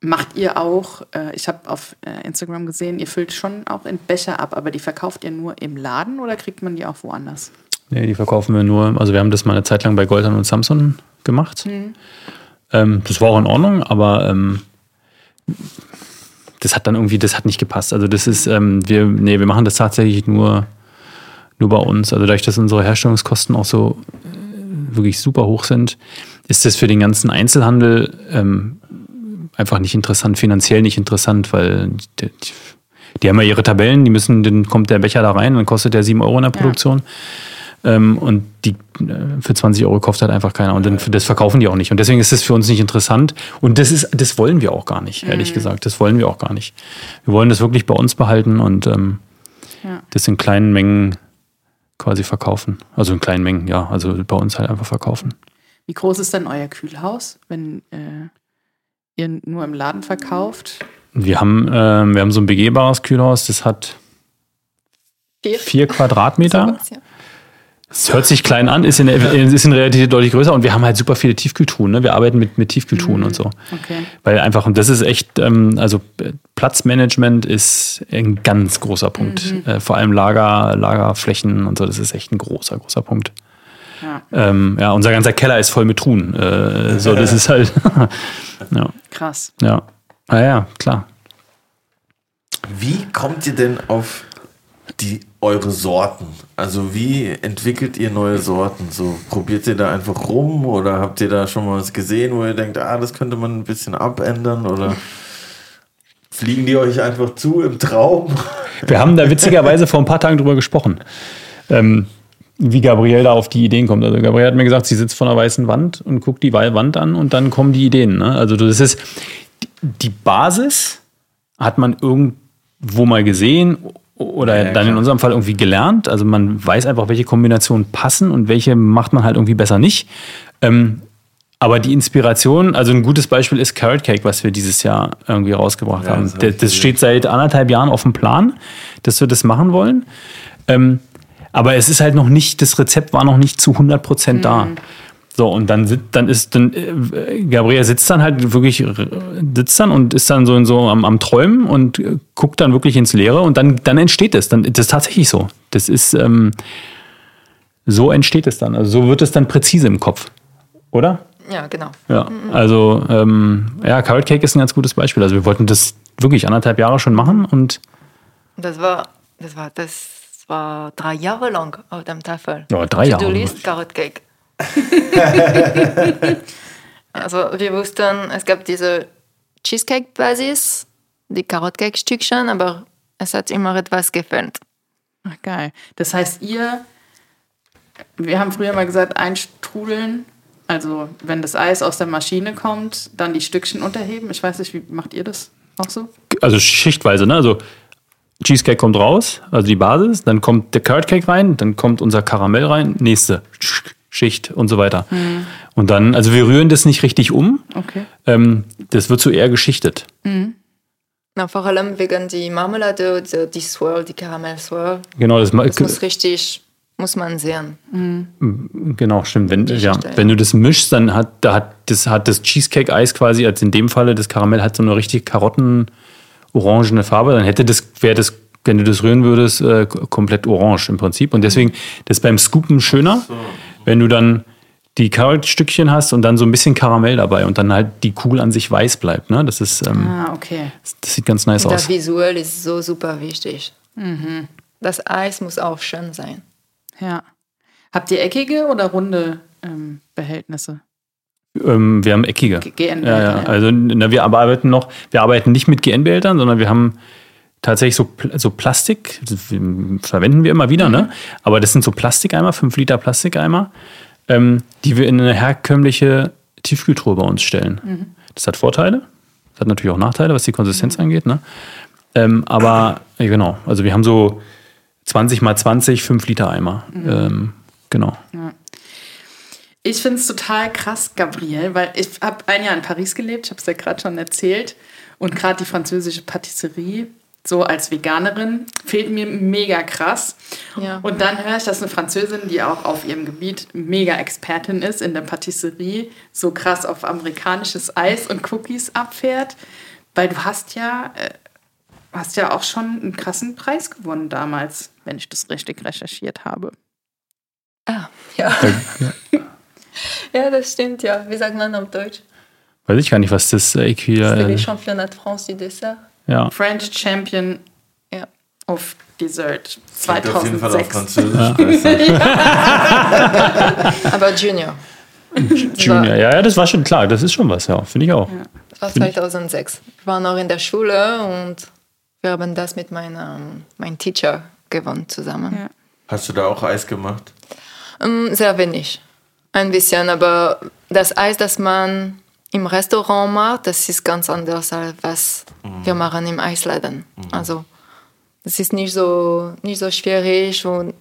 Macht ihr auch, äh, ich habe auf äh, Instagram gesehen, ihr füllt schon auch in Becher ab, aber die verkauft ihr nur im Laden oder kriegt man die auch woanders? Nee, die verkaufen wir nur, also wir haben das mal eine Zeit lang bei Goldhan und Samsung gemacht. Ähm, das war auch in Ordnung, aber ähm, das hat dann irgendwie, das hat nicht gepasst. Also das ist, ähm, wir, nee, wir machen das tatsächlich nur, nur bei uns. Also dadurch, dass unsere Herstellungskosten auch so äh, wirklich super hoch sind, ist das für den ganzen Einzelhandel ähm, einfach nicht interessant, finanziell nicht interessant, weil die, die haben ja ihre Tabellen, die müssen, dann kommt der Becher da rein, dann kostet der 7 Euro in der Produktion. Ähm, und die äh, für 20 Euro kauft halt einfach keiner. Und dann, das verkaufen die auch nicht. Und deswegen ist das für uns nicht interessant. Und das ist, das wollen wir auch gar nicht, ehrlich gesagt. Das wollen wir auch gar nicht. Wir wollen das wirklich bei uns behalten und ähm, Ja. das in kleinen Mengen quasi verkaufen. Also in kleinen Mengen, ja. Also bei uns halt einfach verkaufen. Wie groß ist denn euer Kühlhaus, wenn äh, ihr nur im Laden verkauft? Wir haben, ähm, wir haben so ein begehbares Kühlhaus, das hat Vier. vier Quadratmeter. Ja. Es hört sich klein an, ist in, der, ist in Realität deutlich größer und wir haben halt super viele Tiefkühltruhen. Ne? Wir arbeiten mit, mit Tiefkühltruhen und so. Okay. Weil einfach, und das ist echt, ähm, also äh, Platzmanagement ist ein ganz großer Punkt. Äh, vor allem Lager, Lagerflächen und so, das ist echt ein großer, großer Punkt. Ja. Ähm, ja, unser ganzer Keller ist voll mit Truhen. Äh, so, das ist halt, ja, Krass. ja. Ah ja, klar. Wie kommt ihr denn auf die eure Sorten? Also wie entwickelt ihr neue Sorten? So probiert ihr da einfach rum oder habt ihr da schon mal was gesehen, wo ihr denkt, ah, das könnte man ein bisschen abändern oder fliegen die euch einfach zu im Traum? Wir haben da witzigerweise vor ein paar Tagen drüber gesprochen, ähm, wie Gabrielle da auf die Ideen kommt. Also Gabrielle hat mir gesagt, sie sitzt vor einer weißen Wand und guckt die Wand an und dann kommen die Ideen. Ne? Also das ist die Basis hat man irgendwo mal gesehen oder Ja, dann in unserem Fall irgendwie gelernt. Also man weiß einfach, welche Kombinationen passen und welche macht man halt irgendwie besser nicht. Ähm, aber die Inspiration, also ein gutes Beispiel ist Carrot Cake, was wir dieses Jahr irgendwie rausgebracht Ja, haben. das Das, das steht seit anderthalb Jahren auf dem Plan, dass wir das machen wollen. Ähm, aber es ist halt noch nicht, das Rezept war noch nicht zu 100 Prozent da. So, und dann, sit- dann ist, dann, äh, Gabriel sitzt dann halt wirklich, äh, sitzt dann und ist dann so, in so am, am Träumen und äh, guckt dann wirklich ins Leere und dann, dann entsteht es. Dann, das ist tatsächlich so. Das ist, ähm, so entsteht es dann. Also so wird es dann präzise im Kopf. Oder? Ja, genau. Ja, also ähm, ja, Carrot Cake ist ein ganz gutes Beispiel. Also wir wollten das wirklich anderthalb Jahre schon machen und Das war, das war, das war drei Jahre lang auf dem Tafel. Ja, drei Jahre. To-Do-List Carrot Cake. also wir wussten, es gab diese Cheesecake-Basis, die Carrot Cake-Stückchen, aber es hat immer etwas gefehlt. Ach, geil. Das heißt, ihr, wir haben früher mal gesagt, einstrudeln. Also, wenn das Eis aus der Maschine kommt, dann die Stückchen unterheben. Ich weiß nicht, wie macht ihr das auch so? also schichtweise, ne? Also Cheesecake kommt raus, also die Basis, dann kommt der Carrot Cake rein, dann kommt unser Karamell rein, nächste Schicht und so weiter. Und dann, also wir rühren das nicht richtig um, Okay. ähm, das wird so eher geschichtet. Na, vor allem wegen die Marmelade, die, die Swirl, die Karamell-Swirl. Genau, das, Das muss richtig, muss man sehen. genau, stimmt. Wenn, ja, wenn du das mischst, dann hat, da hat das, hat das Cheesecake-Eis quasi, als in dem Falle das Karamell hat so eine richtig karotten-orangene Farbe, dann hätte das, wäre das, wenn du das rühren würdest, äh, komplett orange im Prinzip. Und deswegen, das ist beim Scoopen schöner, wenn du dann die Carrot-Stückchen hast und dann so ein bisschen Karamell dabei und dann halt die Kugel an sich weiß bleibt. Ne? Das ist, ähm, Ah, okay. das sieht ganz nice Der aus. Visuell ist so super wichtig. Das Eis muss auch schön sein. Ja. Habt ihr eckige oder runde ähm, Behältnisse? Ähm, wir haben eckige. G- GN Ja, ja. ja. Also na, wir arbeiten noch, wir arbeiten nicht mit GN-Behältern, sondern wir haben tatsächlich so, so Plastik, das verwenden wir immer wieder, ne? Aber das sind so Plastikeimer, 5 Liter Plastikeimer, ähm, die wir in eine herkömmliche Tiefkühltruhe bei uns stellen. Das hat Vorteile, das hat natürlich auch Nachteile, was die Konsistenz angeht, ne? Ähm, aber ja, genau, also wir haben so 20 mal 20, 5 Liter Eimer. Ähm, genau. Ich finde es total krass, Gabriel, weil ich habe ein Jahr in Paris gelebt, ich habe es ja gerade schon erzählt. Und gerade die französische Patisserie, so als Veganerin, fehlt mir mega krass. Ja. Und dann höre ich, dass eine Französin, die auch auf ihrem Gebiet mega Expertin ist in der Patisserie, so krass auf amerikanisches Eis und Cookies abfährt. Weil du hast ja, äh, hast ja auch schon einen krassen Preis gewonnen damals, wenn ich das richtig recherchiert habe. Ah, ja. ja, das stimmt, ja. Wie sagt man auf Deutsch? Weiß ich gar nicht, was das äh, C'est Äquivalent les Championnats de France du Dessert. Ja. French Champion Ja. of Dessert Klingt auf jeden Fall auf 2006. Französisch. Aber Junior. Junior, ja, ja, das war schon klar, das ist schon was, ja, finde ich auch. Das war 2006. Ich war noch in der Schule und wir haben das mit meinem, meinem Teacher gewonnen zusammen. Ja. Hast du da auch Eis gemacht? Ähm, Sehr wenig. Ein bisschen, aber das Eis, das man im Restaurant macht, das ist ganz anders als was wir machen im Eisladen. Also das ist nicht so, nicht so schwierig und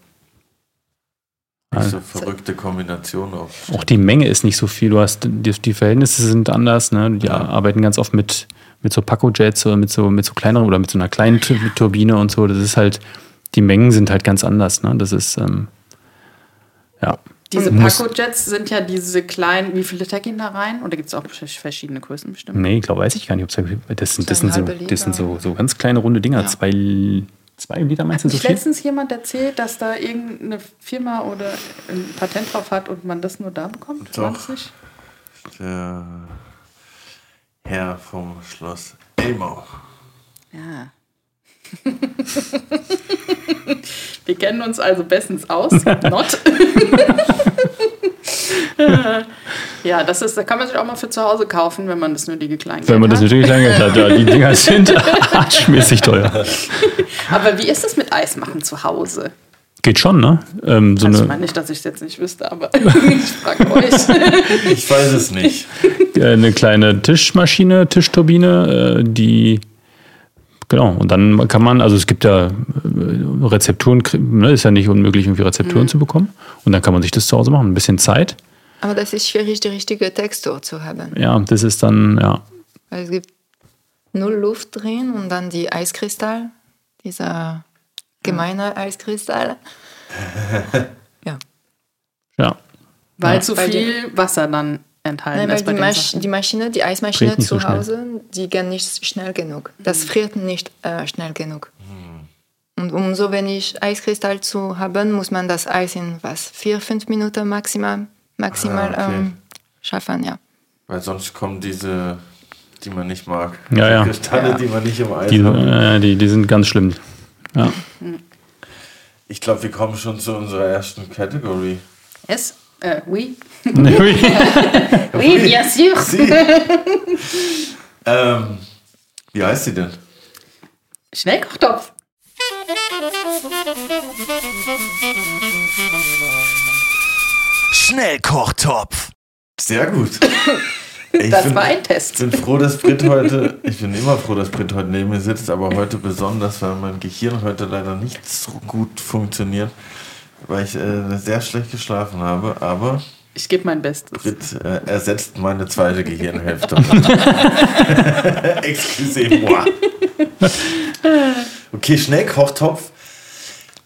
Nicht so verrückte Kombination auch. Auch die Menge ist nicht so viel. Du hast die, die Verhältnisse sind anders. Ne? Die arbeiten ganz oft mit, mit so Paco-Jets oder mit so, mit so kleineren oder mit so einer kleinen Tu- Turbine und so. Das ist halt, die Mengen sind halt ganz anders. Ne? Das ist, ähm, Ja. Diese Paco-Jets sind ja diese kleinen, wie viele Tech gehen da rein? Oder gibt es auch verschiedene Größen bestimmt? Nee, ich glaube, weiß ich gar nicht. Das sind, das sind, so, das sind so, so ganz kleine runde Dinger. Zwei, zwei Liter meinst du so viel? letztens jemand erzählt, dass da irgendeine Firma oder ein Patent drauf hat und man das nur da bekommt? War Doch. Der Herr vom Schloss Elmau. Ja. Wir kennen uns also bestens aus. Not. ja, das ist, da kann man sich auch mal für zu Hause kaufen, wenn man das nötige Kleingeld Wenn man das hat. natürlich lange hat. Ja, die Dinger sind arschmäßig teuer. Aber wie ist es mit Eismachen zu Hause? Geht schon, ne? Ähm, so Also ich eine, meine nicht, dass ich es jetzt nicht wüsste, aber ich frage euch. Ich weiß es nicht. äh, eine kleine Tischmaschine, Tischturbine, äh, die genau. Und dann kann man, also es gibt ja äh, Rezepturen, ne, ist ja nicht unmöglich, irgendwie Rezepturen zu bekommen. Und dann kann man sich das zu Hause machen. Ein bisschen Zeit. Aber das ist schwierig, die richtige Textur zu haben. Ja, das ist dann, ja. Weil es gibt null Luft drin und dann die Eiskristall, dieser gemeine Eiskristall. Ja. Ja. Weil Ja. zu viel Wasser dann enthalten Nein, weil ist die, Masch Sachen. die Maschine, die Eismaschine so zu schnell. Hause, die geht nicht schnell genug. Das Mhm. friert nicht äh, schnell genug. Und um so wenig Eiskristall zu haben, muss man das Eis in was? Vier, fünf Minuten maximal, maximal Ah, okay. ähm, schaffen, ja. Weil sonst kommen diese, die man nicht mag. Ja, ja. Kristalle, Ja. die man nicht im Eis Die, hat. äh, die, die sind ganz schlimm. Ja. Ich glaube, wir kommen schon zu unserer ersten Category. Es? Äh, oui. Nee, Oui, bien sûr. Sie. ähm, wie heißt sie denn? Schnellkochtopf. Schnellkochtopf. Sehr gut. Ich Das bin, war ein Test. bin froh, dass Brit heute, ich bin immer froh, dass Brit heute neben mir sitzt, aber heute besonders, weil mein Gehirn heute leider nicht so gut funktioniert, weil ich äh, sehr schlecht geschlafen habe, aber Ich gebe mein Bestes. Brit äh, ersetzt meine zweite Gehirnhälfte. Excusez-moi. Okay, Schnellkochtopf.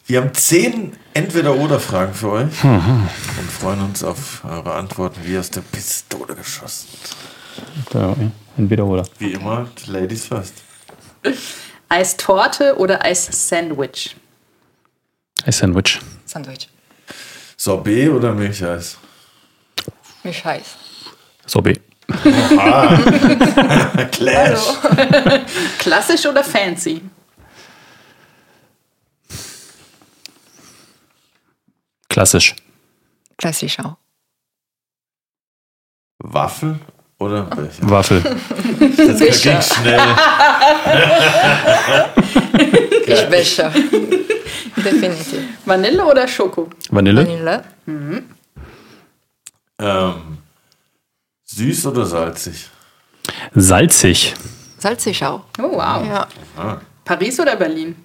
Wir haben zehn Entweder-Oder-Fragen für euch und freuen uns auf eure Antworten wie aus der Pistole geschossen. Ja. Entweder oder. Wie immer, die Ladies first. Eistorte oder Eissandwich? Ein Sandwich. Sandwich. Sorbet oder Milcheis? Mich heiß. Sorbet. Clash. Klassisch oder fancy? Klassisch. Klassisch auch. Waffel oder Becher? Waffel. Das ging schnell. Ich Becher. Definitiv. Vanille oder Schoko? Vanille. Vanille. Ähm, süß oder salzig? Salzig. Salzig auch. Oh, wow. Ja. Paris oder Berlin?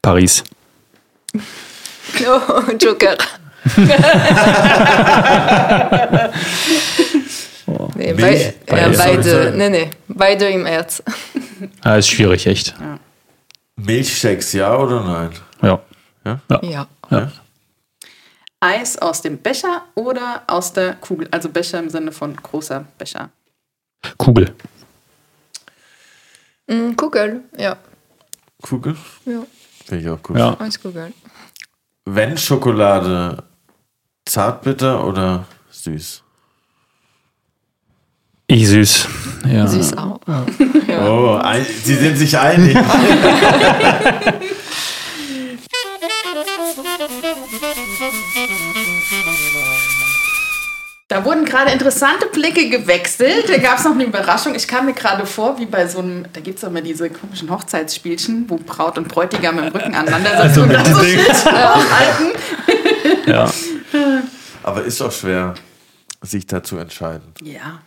Paris. Oh, Joker. nee, bei, ja, Beide. Nee, nee, beide im Herz. Ah, ist schwierig, echt. Milchshakes, ja oder nein? Ja. Ja. ja. Eis aus dem Becher oder aus der Kugel? Also Becher im Sinne von großer Becher. Kugel. Mm, Kugel, ja. Kugel? ja. Finde ich auch gut. Ja. Eins Kugel. Wenn Schokolade zartbitter oder süß? Ich süß. Ja. Süß auch. Oh, ein, sie sind sich einig. Da wurden gerade interessante Blicke gewechselt. Da gab es noch eine Überraschung. Ich kam mir gerade vor, wie bei so einem, da gibt es doch immer diese komischen Hochzeitsspielchen, wo Braut und Bräutigam im Rücken aneinander sitzen Also und so halten. Ja. Aber ist auch schwer, sich da zu entscheiden. Ja,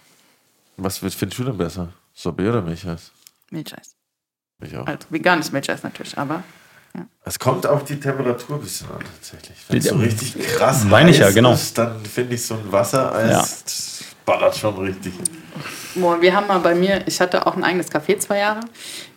Was wird- findest du denn besser? Sorbet oder Milcheis? Milcheis. Ich auch. Also veganes Milcheis natürlich, aber Es kommt auf die Temperatur ein bisschen an, tatsächlich. Wenn es so richtig krass Meine ich ja, genau. ist, dann finde ich so ein Wassereis Ja. das ballert schon richtig. boah, wir haben mal bei mir, ich hatte auch ein eigenes Café zwei Jahre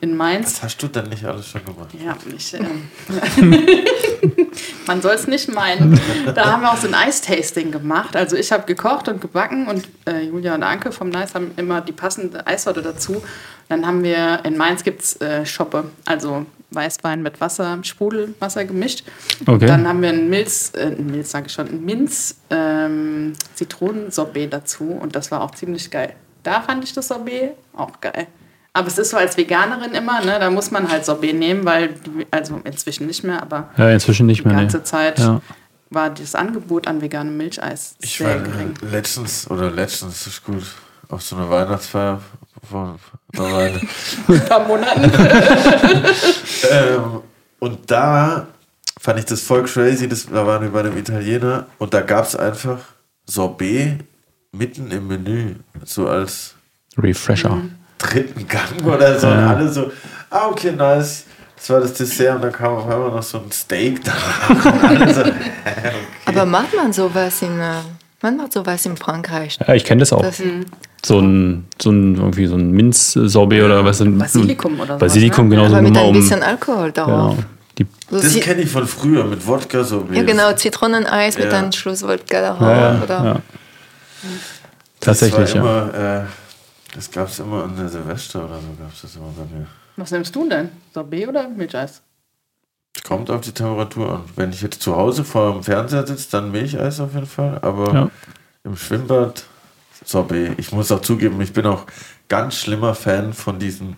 in Mainz. Was hast du denn nicht alles schon gemacht? Ja, ich, ähm, Man soll es nicht meinen. Da haben wir auch so ein Eistasting gemacht. Also ich habe gekocht und gebacken und äh, Julia und Anke vom Nice haben immer die passende Eissorte dazu. Dann haben wir, in Mainz gibt es äh, Schoppe, also Weißwein mit Wasser, Sprudelwasser gemischt. Okay. Dann haben wir ein Milz, äh, Milz sage ich schon, ein Minz ähm, Zitronensorbet dazu und das war auch ziemlich geil. Da fand ich das Sorbet auch geil. Aber es ist so als Veganerin immer, ne, da muss man halt Sorbet nehmen, weil, die, also inzwischen nicht mehr, aber Ja, inzwischen nicht die mehr. ganze Nee. Zeit Ja. war das Angebot an veganem Milcheis Ich sehr war gering. letztens, oder letztens ist gut, auf so einer Weihnachtsfeier vor einer Weile. Ein paar Monaten. ähm, und da fand ich das voll crazy. Das, da waren wir bei einem Italiener und da gab es einfach Sorbet mitten im Menü. So als Refresher. Mhm. Dritten Gang oder so. Und alle so, ah, okay, nice. Das war das Dessert und dann kam auf einmal noch so ein Steak danach. Alle so, Aber macht man sowas in, äh, man macht sowas in Frankreich. Ja, ich kenne das auch. Das, So ein, so ein, irgendwie so ein Minzsorbet oder was. Basilikum oder sowas, Basilikum, ne? genau, so aber mit ein um. bisschen Alkohol darauf. Genau. Die, So das kenne ich von früher mit Wodka Sorbet. ja, genau, Zitroneneis mit Ja. einem Schluss Wodka darauf. ja, ja, oder? ja. Das Tatsächlich, war ja. immer, äh, das gab es immer an der Silvester oder so, gab es das immer bei mir. Was nimmst du denn? Sorbet oder Milcheis? Kommt auf die Temperatur an. Wenn ich jetzt zu Hause vor dem Fernseher sitze, dann Milcheis auf jeden Fall. Aber Ja. im Schwimmbad Sorbet. Ich muss auch zugeben, ich bin auch ganz schlimmer Fan von diesen,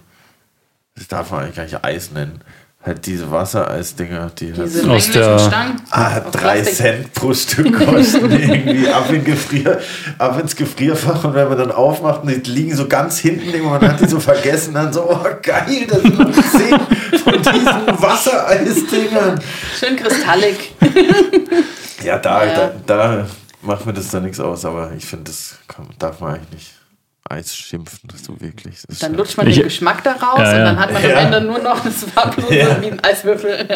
das darf man eigentlich gar nicht Eis nennen, halt diese Wassereisdinger, die halt Diese so, Aus der- Stangen. ah, drei Plastik. Cent pro Stück kosten irgendwie ab, in Gefrier, ab ins Gefrierfach und wenn man dann aufmacht und die liegen so ganz hinten, man hat die so vergessen, dann so, oh geil, das sind noch zehn von diesen Wassereisdingern. Schön kristallig. Ja, da, Ja. da, da macht mir das dann nichts aus, aber ich finde, das kann, darf man eigentlich nicht Eis schimpfen, das so wirklich. Das Dann lutscht man Ich- den Geschmack daraus Ja, ja. und dann hat man Ja. am Ende nur noch das farblose Ja. wie ein Eiswürfel.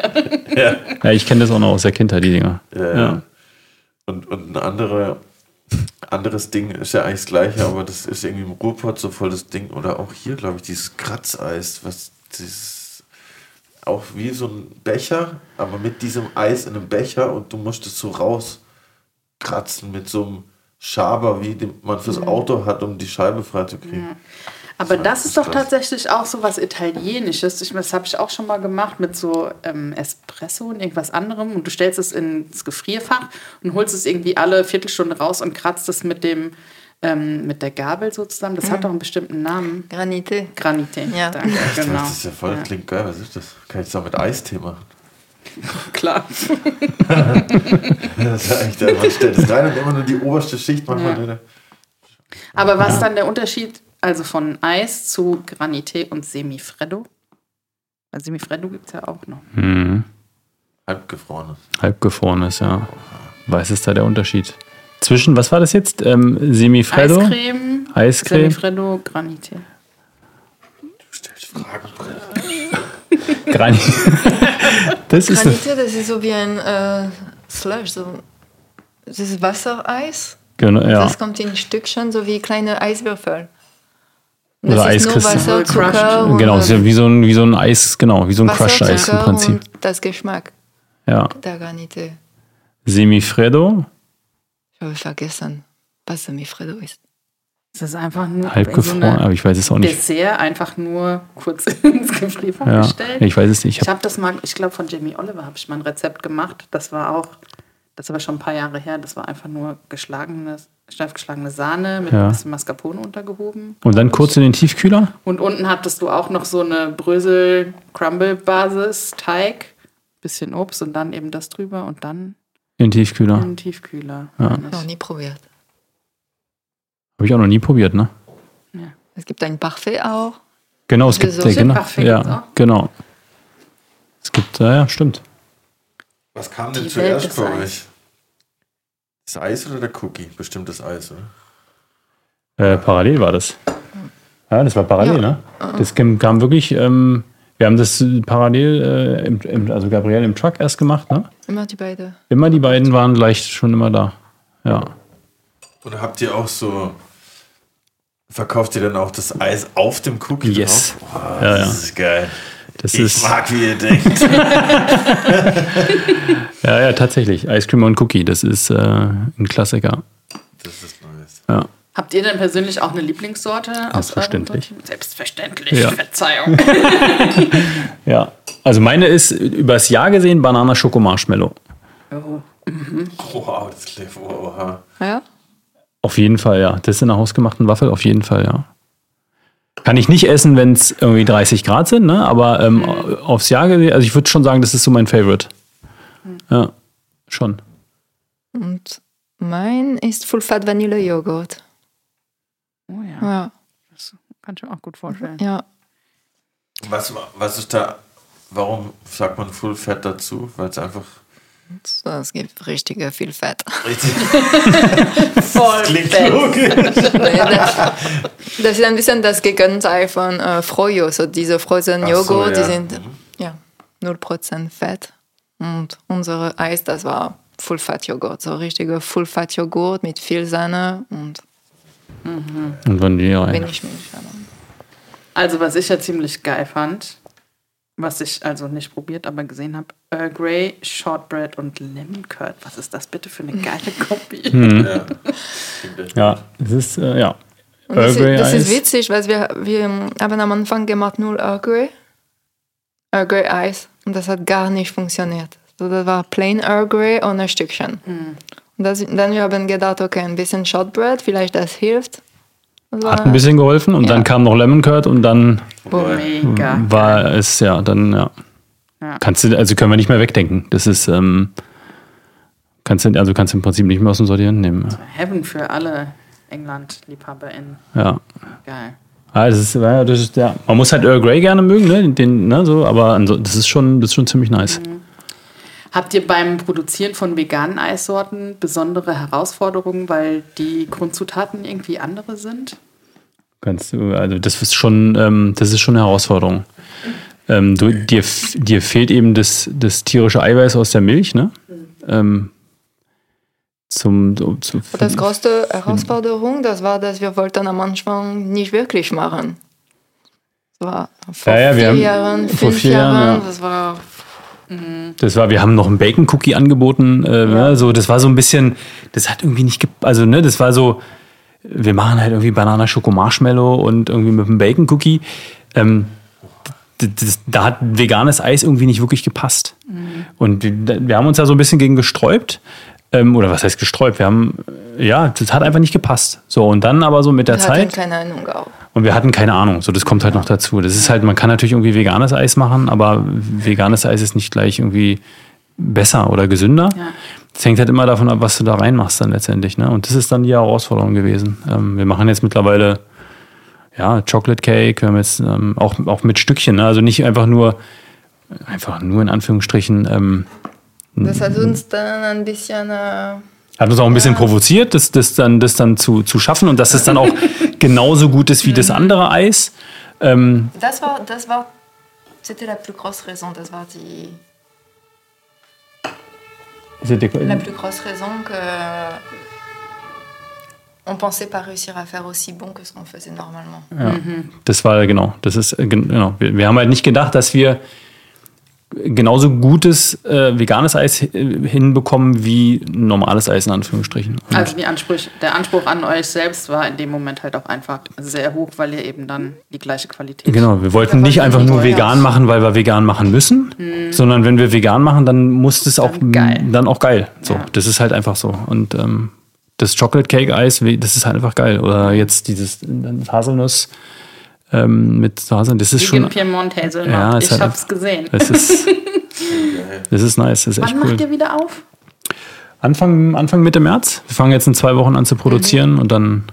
ja, ich kenne das auch noch aus der Kindheit, die Dinger. Ja. Ja. Und, und ein andere, anderes Ding ist ja eigentlich das gleiche, aber das ist irgendwie im Ruhrpott so voll das Ding. Oder auch hier, glaube ich, dieses Kratzeis, was dieses auch wie so ein Becher, aber mit diesem Eis in einem Becher und du musst es so rauskratzen mit so einem Schaber, wie den man fürs Auto hat, um die Scheibe freizukriegen. Aber das ist doch krass. tatsächlich auch so was Italienisches. Ich, das habe ich auch schon mal gemacht mit so ähm, Espresso und irgendwas anderem. Und du stellst es ins Gefrierfach und holst es irgendwie alle Viertelstunde raus und kratzt es mit dem ähm, mit der Gabel so zusammen. Das hat doch einen bestimmten Namen. Granite. Granite. Ja. Danke, genau. Das ist ja voll, klingt geil, was ist das? Kann ich das auch mit Eistee machen? Klar. Das ist ja echt, man stellt es rein und immer nur die oberste Schicht macht man Ja. Aber was ist dann der Unterschied also von Eis zu Granite und Semifreddo? Weil Semifreddo gibt es ja auch noch. Mhm. Halbgefrorenes. Halbgefrorenes, ja. Was ist da der Unterschied? Zwischen, was war das jetzt? Ähm, Semifreddo? Eiscreme, Eiscreme. Semifreddo, Granite. Du stellst Fragen. Granit. das ist Granite, das ist so wie ein äh, Slush, so das ist Wassereis. genau, ja. Das kommt in Stückchen, so wie kleine Eiswürfel. Und Oder das ist nur Eiskristal. Wasser, Crushed. Zucker und Genau, es ist ja wie so ein, wie so ein Eis, genau, wie so ein Wasser, Crushed Eis im Prinzip. und das Geschmack Ja. der Granite. Semifreddo, Ich habe vergessen, was Semifreddo ist. Es ist einfach nur halbgefroren, so aber ich weiß es auch nicht. Dessert einfach nur kurz ins Gefrierfach Ja, gestellt. ich weiß es nicht. Ich Ich hab, habe das mal, ich glaube von Jamie Oliver habe ich mal ein Rezept gemacht. Das war auch, das ist aber schon ein paar Jahre her. Das war einfach nur geschlagene, steif geschlagene Sahne mit Ja. ein bisschen Mascarpone untergehoben. und dann kurz in den Tiefkühler? Und unten hattest du auch noch so eine Brösel-Crumble-Basis, Teig, bisschen Obst und dann eben das drüber und dann In den Tiefkühler. in den Tiefkühler. Ja. Noch nie probiert. Habe ich auch noch nie probiert, ne? Es gibt ein Parfait auch. Genau, es gibt, äh, genau, ja, genau. Es gibt, ja, ja, stimmt. Was kam denn Die zuerst Eis. euch? Das Eis oder der Cookie? Bestimmt das Eis, oder? Äh, parallel war das. Ja, das war parallel, Ja. ne? Das kam, kam wirklich, ähm, wir haben das äh, parallel, äh, im, im, also Gabriel im Truck erst gemacht, ne? Immer die beiden. Immer die beiden waren gleich schon immer da. Ja. Oder habt ihr auch so. Verkauft ihr dann auch das Eis auf dem Cookie Yes. drauf? Boah, Ja, das ja. ist geil. Das Ich ist, mag, wie ihr denkt. ja, ja, tatsächlich. Ice Cream und Cookie, das ist äh, ein Klassiker. Das ist nice. Ja. Habt ihr denn persönlich auch eine Lieblingssorte? Selbstverständlich. Selbstverständlich, Ja. Verzeihung. ja. Also meine ist übers Jahr gesehen Banana Schoko Marshmallow. Wow, das klingt. Wow. Ja? Auf jeden Fall, ja. Das ist in einer hausgemachten Waffel, auf jeden Fall, ja. Kann ich nicht essen, wenn es irgendwie 30 Grad sind, ne? aber ähm, aufs Jahr gesehen, also ich würde schon sagen, das ist so mein Favorite. Ja, schon. Und mein ist Full Fat Vanille Joghurt. Oh ja, Ja, das kann ich mir auch gut vorstellen. ja. Was, was ist da. Warum sagt man Full Fat dazu? Weil es einfach. So, es gibt richtige viel Fett. Richtig Voll klingt fett. logisch. Nee, das, das ist ein bisschen das Gegenteil von äh, Froyo. So diese Frozen Ach so, Joghurt, ja. die sind ja 0% Fett. Und unsere Eis, das war Full Fat Joghurt. So richtige Full Fat Joghurt mit viel Sahne und Und Vanille rein. wenig Milch. Also, was ich ja ziemlich geil fand, was ich also nicht probiert, aber gesehen habe, Earl Grey, Shortbread und Lemon Curd. Was ist das bitte für eine geile Kombi? Ja. Ja, das ist, äh, ja. Und das, Earl Grey ist, das ist witzig, weil wir, wir haben am Anfang gemacht nur Earl Grey. Earl Grey Eis. Und das hat gar nicht funktioniert. So, das war plain Earl Grey und ein Stückchen. Und das, dann wir haben gedacht, okay, ein bisschen Shortbread, vielleicht das hilft. Hat ein bisschen geholfen und Ja. dann kam noch Lemon Curd und dann Oh, mega. war es, ja, dann, ja. Ja. Kannst du, also können wir nicht mehr wegdenken. Das ist, ähm, kannst du, also kannst du im Prinzip nicht mehr aus dem Sortieren nehmen. Heaven für alle England-LiebhaberInnen. Ja. Geil. Ah, das ist, ja, das ist, ja. Man muss halt Earl Grey gerne mögen, ne? Den, ne, so, aber das ist schon, das ist schon ziemlich nice. Habt ihr beim Produzieren von veganen Eissorten besondere Herausforderungen, weil die Grundzutaten irgendwie andere sind? Kannst du, also das ist schon, ähm, das ist schon eine Herausforderung. Ähm, du, dir, dir fehlt eben das, das tierische Eiweiß aus der Milch, ne? Ähm, zum, zum, zu, Das größte Herausforderung, das war, dass wir wollten am Anfang nicht wirklich machen. Das war vor Ja, ja, vier haben- Jahren, vor fünf vier Jahren, Jahren, ja. das war Das war, wir haben noch einen Bacon Cookie angeboten. Äh, ne, so, das war so ein bisschen, das hat irgendwie nicht, also ne, das war so, wir machen halt irgendwie Banana Schoko Marshmallow und irgendwie mit einem Bacon Cookie. Ähm, da hat veganes Eis irgendwie nicht wirklich gepasst. Und wir, wir haben uns da so ein bisschen gegen gesträubt. Ähm, oder was heißt gesträubt? Wir haben, ja, das hat einfach nicht gepasst. So, und dann aber so mit der wir Zeit. keine Ahnung auch. Und wir hatten keine Ahnung. So, das kommt halt noch dazu. Das ist halt, man kann natürlich irgendwie veganes Eis machen, aber veganes Eis ist nicht gleich irgendwie besser oder gesünder. Ja. Das hängt halt immer davon ab, was du da reinmachst dann letztendlich. Ne? Und das ist dann die Herausforderung gewesen. Ähm, wir machen jetzt mittlerweile ja, Chocolate Cake, wir haben jetzt ähm, auch, auch mit Stückchen, ne? also nicht einfach nur, einfach nur in Anführungsstrichen, ähm, Das hat uns dann ein bisschen äh, hat uns auch ein bisschen provoziert, das, das dann, das dann zu, zu schaffen und dass es dann auch genauso gut ist wie das andere Eis. Ähm, Das war, das war, c'était la plus grosse raison. Das war die, la plus grosse raison que on pensait pas réussir à faire aussi bon que ce qu'on faisait normalement. Das war genau, das ist äh, gen- genau. Wir, wir haben halt nicht gedacht, dass wir genauso gutes äh, veganes Eis hinbekommen wie normales Eis in Anführungsstrichen. Und Also die Ansprüch, der Anspruch an euch selbst war in dem Moment halt auch einfach sehr hoch, weil ihr eben dann die gleiche Qualität Genau, wir wollten nicht einfach nur vegan machen, weil wir vegan machen müssen, sondern wenn wir vegan machen, dann muss es auch Dann geil. dann auch geil. So, Ja. das ist halt einfach so. Und ähm, das Chocolate Cake Eis, das ist halt einfach geil. Oder jetzt dieses Haselnuss ähm, mit Haselnuss, das ist Vegan schon. Piemont Hazelnut. Ja, ich halt- hab's gesehen. Das ist, das ist nice, das ist echt Wann cool. macht ihr wieder auf? Anfang, Anfang Mitte März. Wir fangen jetzt in zwei Wochen an zu Mhm. produzieren und dann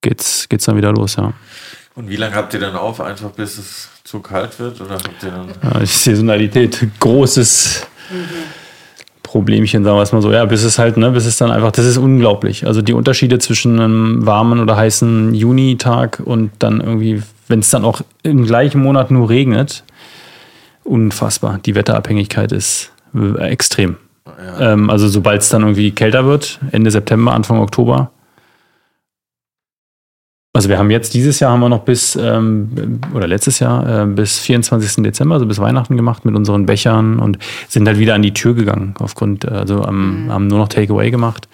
geht's, geht's dann wieder los, ja. Und wie lange habt ihr dann auf? Einfach bis es zu kalt wird? Oder habt ihr dann. ja die Saisonalität, großes Problemchen, sagen wir es mal so. Ja, bis es halt, ne, bis es dann einfach, das ist unglaublich. Also die Unterschiede zwischen einem warmen oder heißen Junitag und dann irgendwie, wenn es dann auch im gleichen Monat nur regnet, unfassbar. Die Wetterabhängigkeit ist äh, extrem. Ähm, also sobald es dann irgendwie kälter wird, Ende September, Anfang Oktober, Also wir haben jetzt dieses Jahr haben wir noch bis ähm, oder letztes Jahr äh, bis 24. Dezember, also bis Weihnachten gemacht mit unseren Bechern und sind halt wieder an die Tür gegangen aufgrund, äh, also am, haben nur noch Takeaway gemacht.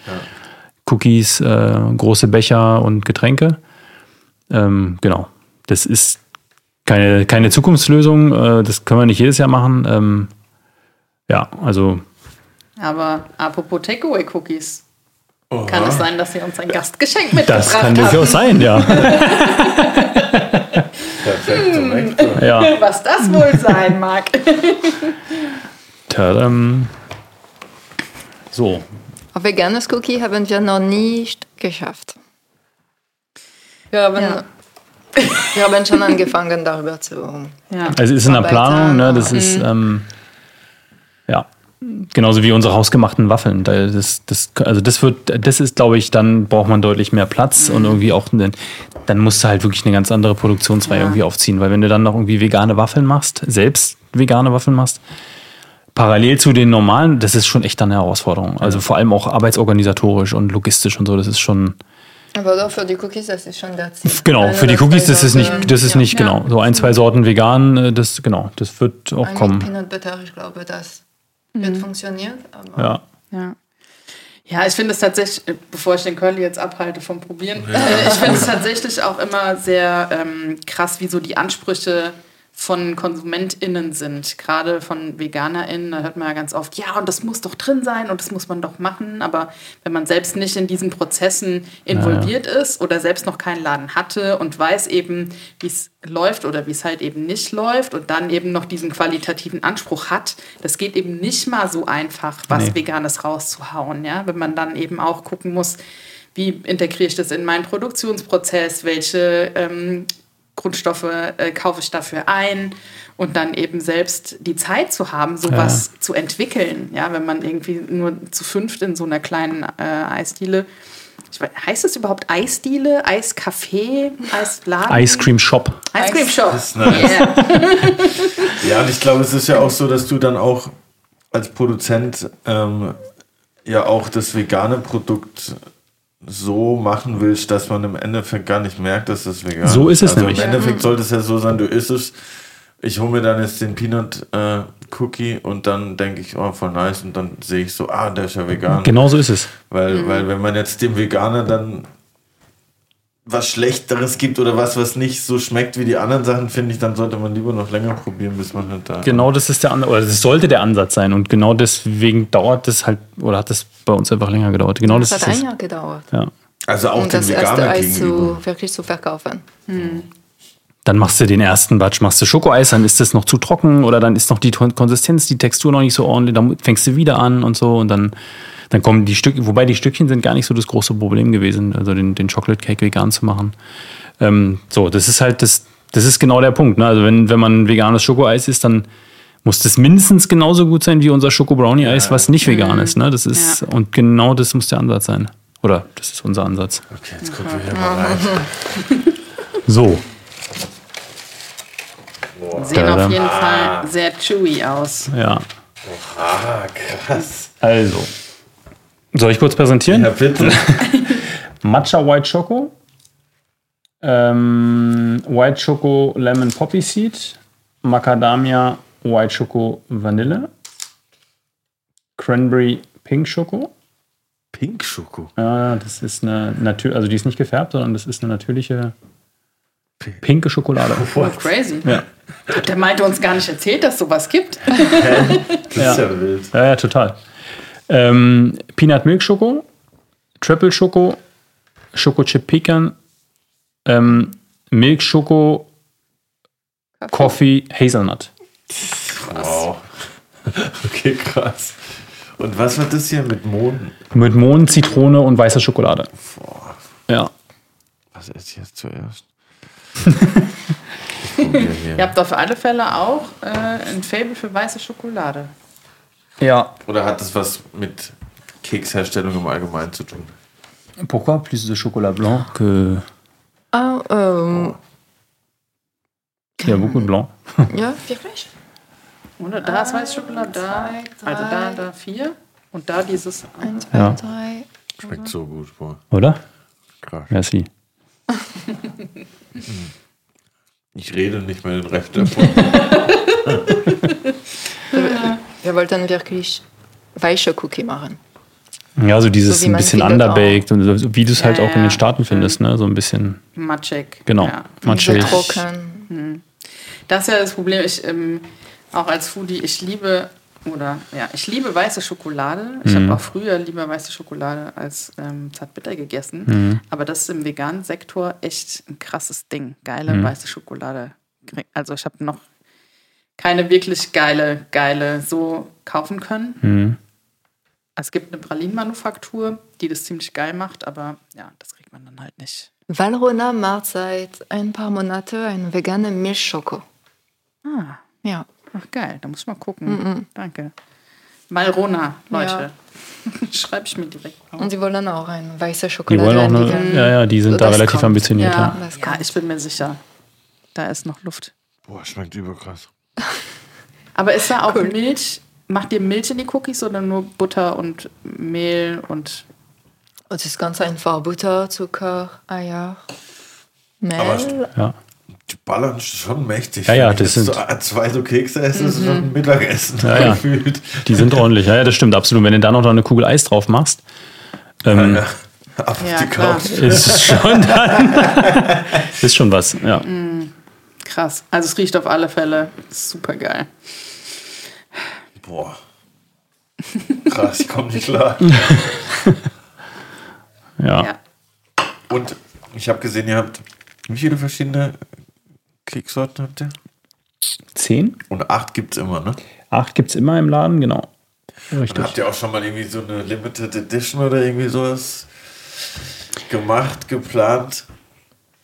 Cookies, äh, große Becher und Getränke. Ähm, genau. Das ist keine, keine Zukunftslösung, äh, das können wir nicht jedes Jahr machen. Ähm, ja, also Aber apropos Takeaway-Cookies. Kann es sein, dass Sie uns ein Gastgeschenk mitgebracht das kann durchaus sein, ja. Perfekt, zum Extra. ja. Was das wohl sein mag. Tadam. So, Ein veganes Cookie haben wir noch nicht geschafft. Wir haben, Ja. wir haben schon angefangen, darüber zu. Ja. Also es ist in der. Planung, ne? Das ist ähm, ja genauso wie unsere hausgemachten Waffeln. Da- Das, das, also das wird, das ist, glaube ich, dann braucht man deutlich mehr Platz und irgendwie auch einen, dann musst du halt wirklich eine ganz andere Produktionsreihe Ja. irgendwie aufziehen, weil wenn du dann noch irgendwie vegane Waffeln machst, selbst vegane Waffeln machst, parallel zu den normalen, das ist schon echt dann eine Herausforderung. Also vor allem auch arbeitsorganisatorisch und logistisch und so, das ist schon Aber doch für die Cookies, das ist schon der Ziel. genau. Eine Für die Cookies, das ist nicht, das ist Ja. nicht genau. So ein, zwei Sorten vegan, äh, das genau, das wird auch Ein kommen. Peanut Butter, ich glaube, das wird funktionieren. Aber Ja. Ja. Ja, ich finde es tatsächlich, äh, bevor ich den Curly jetzt abhalte vom Probieren, äh, ich finde es tatsächlich auch immer sehr ähm, krass, wie so die Ansprüche von KonsumentInnen sind. Gerade von VeganerInnen, da hört man ja ganz oft, ja, und das muss doch drin sein und das muss man doch machen. Aber wenn man selbst nicht in diesen Prozessen involviert ist oder selbst noch keinen Laden hatte und weiß eben, wie es läuft oder wie es halt eben nicht läuft und dann eben noch diesen qualitativen Anspruch hat, das geht eben nicht mal so einfach, was Nee. Veganes rauszuhauen, ja, wenn man dann eben auch gucken muss, wie integriere ich das in meinen Produktionsprozess, welche ähm, Grundstoffe äh, kaufe ich dafür ein und dann eben selbst die Zeit zu haben, sowas zu entwickeln, ja, wenn man irgendwie nur zu fünft in so einer kleinen äh, Eisdiele ich weiß, heißt es überhaupt Eisdiele, Eiscafé, Eisladen? Ice Cream Shop. Ice Cream Shop. ist nice. Yeah. Ja, und ich glaube, es ist ja auch so, dass du dann auch als Produzent ähm, ja auch das vegane Produkt so machen willst, dass man im Endeffekt gar nicht merkt, dass das vegan ist. So ist es also nämlich. Im Endeffekt sollte es ja so sein, du isst es, ich hole mir dann jetzt den Peanut äh, Cookie und dann denke ich, oh, voll nice und dann sehe ich so, ah, der ist ja vegan. Genau so ist es. Weil, weil wenn man jetzt dem Veganer dann was Schlechteres gibt oder was, was nicht so schmeckt wie die anderen Sachen, finde ich, dann sollte man lieber noch länger probieren, bis man halt da. Genau das ist der Ansatz, oder das sollte der Ansatz sein. Und genau deswegen dauert das halt, oder hat das bei uns einfach länger gedauert. Genau das, das ist hat es. ein Jahr gedauert. Ja. Also auch Und den das erste Eis zu, wirklich zu verkaufen. Dann machst du den ersten Batch, machst du Schokoeis, dann ist das noch zu trocken oder dann ist noch die Konsistenz, die Textur noch nicht so ordentlich, dann fängst du wieder an und so und dann, dann kommen die Stückchen, wobei die Stückchen sind gar nicht so das große Problem gewesen, also den, den Chocolate Cake vegan zu machen. Ähm, so, das ist halt das, das ist genau der Punkt. Ne? Also wenn, wenn man veganes Schokoeis isst, dann muss das mindestens genauso gut sein wie unser Schoko Brownie Eis, was nicht vegan ist. Ne? Das ist, Ja. und genau das muss der Ansatz sein. Oder das ist unser Ansatz. Okay, jetzt gucken wir hier mal rein. So, Sehen auf jeden Fall sehr chewy aus. ja. Ah, krass. Also. Soll ich kurz präsentieren? Ja, bitte. Matcha White Choco, ähm, White Choco Lemon Poppy Seed, Macadamia White Choco Vanille, Cranberry Pink Schoko. Pink Schoko. Ja, das ist eine natürlich, also die ist nicht gefärbt, sondern das ist eine natürliche pinke Schokolade. Oh, crazy. Ja. Der meinte uns gar nicht erzählt, dass sowas gibt. Das ist ja wild. Ja, ja, total. Ähm, Peanut Milk Schoko, Triple Schoko, Schoko Chip Pecan, ähm, Milk Schoko, Coffee Hazelnut. Wow. Okay, krass. Und was war das hier mit Mohn? Mit Mohn, Zitrone und weißer Schokolade. Ja. Was esse ich jetzt zuerst? Ihr habt auf alle Fälle auch äh, ein Fable für weiße Schokolade. Ja. Oder hat das was mit Keksherstellung im Allgemeinen zu tun? Pourquoi plus de chocolat blanc que. Ah, ähm, Il y a beaucoup de blanc. ja, wirklich? Oder da ist weiße Schokolade, da, also da, drei. da vier und da dieses. Eins, zwei, Ja. drei. Schmeckt so gut, boah. Oder? Krass. Merci. Ich rede nicht mehr den Rest davon. Wir wollten wirklich weiche Cookie machen. Ja, so dieses So ein bisschen underbaked und so, wie du es halt Ja, auch in den ja. Staaten findest, ne? So ein bisschen, Matschig. genau, Ja. matschig. Trocken. Das ist ja das Problem. Ich, ähm, auch als Foodie, ich liebe, oder ja, ich liebe weiße Schokolade. Ich Mhm. habe auch früher lieber weiße Schokolade als ähm, Zartbitter gegessen. Mhm. Aber das ist im veganen Sektor echt ein krasses Ding. Geile Mhm. weiße Schokolade. Also ich habe noch keine wirklich geile, geile so kaufen können. Mhm. Es gibt eine Pralinenmanufaktur, die das ziemlich geil macht, aber ja, das kriegt man dann halt nicht. Valrhona macht seit ein paar Monaten einen veganen Milchschoko. Ah, Ja. ach geil, da muss ich mal gucken. Danke. Malrona, Leute. Schreibe ich mir direkt auf. Und sie wollen auch eine weiße Die Schokolade wollen auch eine, ja, ja, die sind So, da relativ kommt. ambitioniert, ja. Ja, Das ja, ich bin mir sicher. Da ist noch Luft. Boah, schmeckt überkrass. Aber ist da auch Milch? Macht ihr Milch in die Cookies oder nur Butter und Mehl und. Es ist ganz einfach. Butter, Zucker, Eier, Mehl. Aber- ja. Die ballern schon mächtig. Ja, ja, das sind- so zwei so Kekse esse, ist es schon ein Mittagessen Ja, ja. gefühlt. Die sind ordentlich, ja, ja, das stimmt, absolut. Wenn du da noch eine Kugel Eis drauf machst, ähm, Ja, Ab auf Ja, die. Couch. ist schon dann, ist schon was, ja. Krass. Also es riecht auf alle Fälle super geil. Boah. Krass, ich komme nicht klar. Ja, Ja. Und ich habe gesehen, ihr habt wie viele verschiedene Keksorten habt ihr? zehn, Und acht gibt es immer, ne? acht gibt es immer im Laden, genau. Und Richtig. habt ihr auch schon mal irgendwie so eine Limited Edition oder irgendwie sowas gemacht, geplant?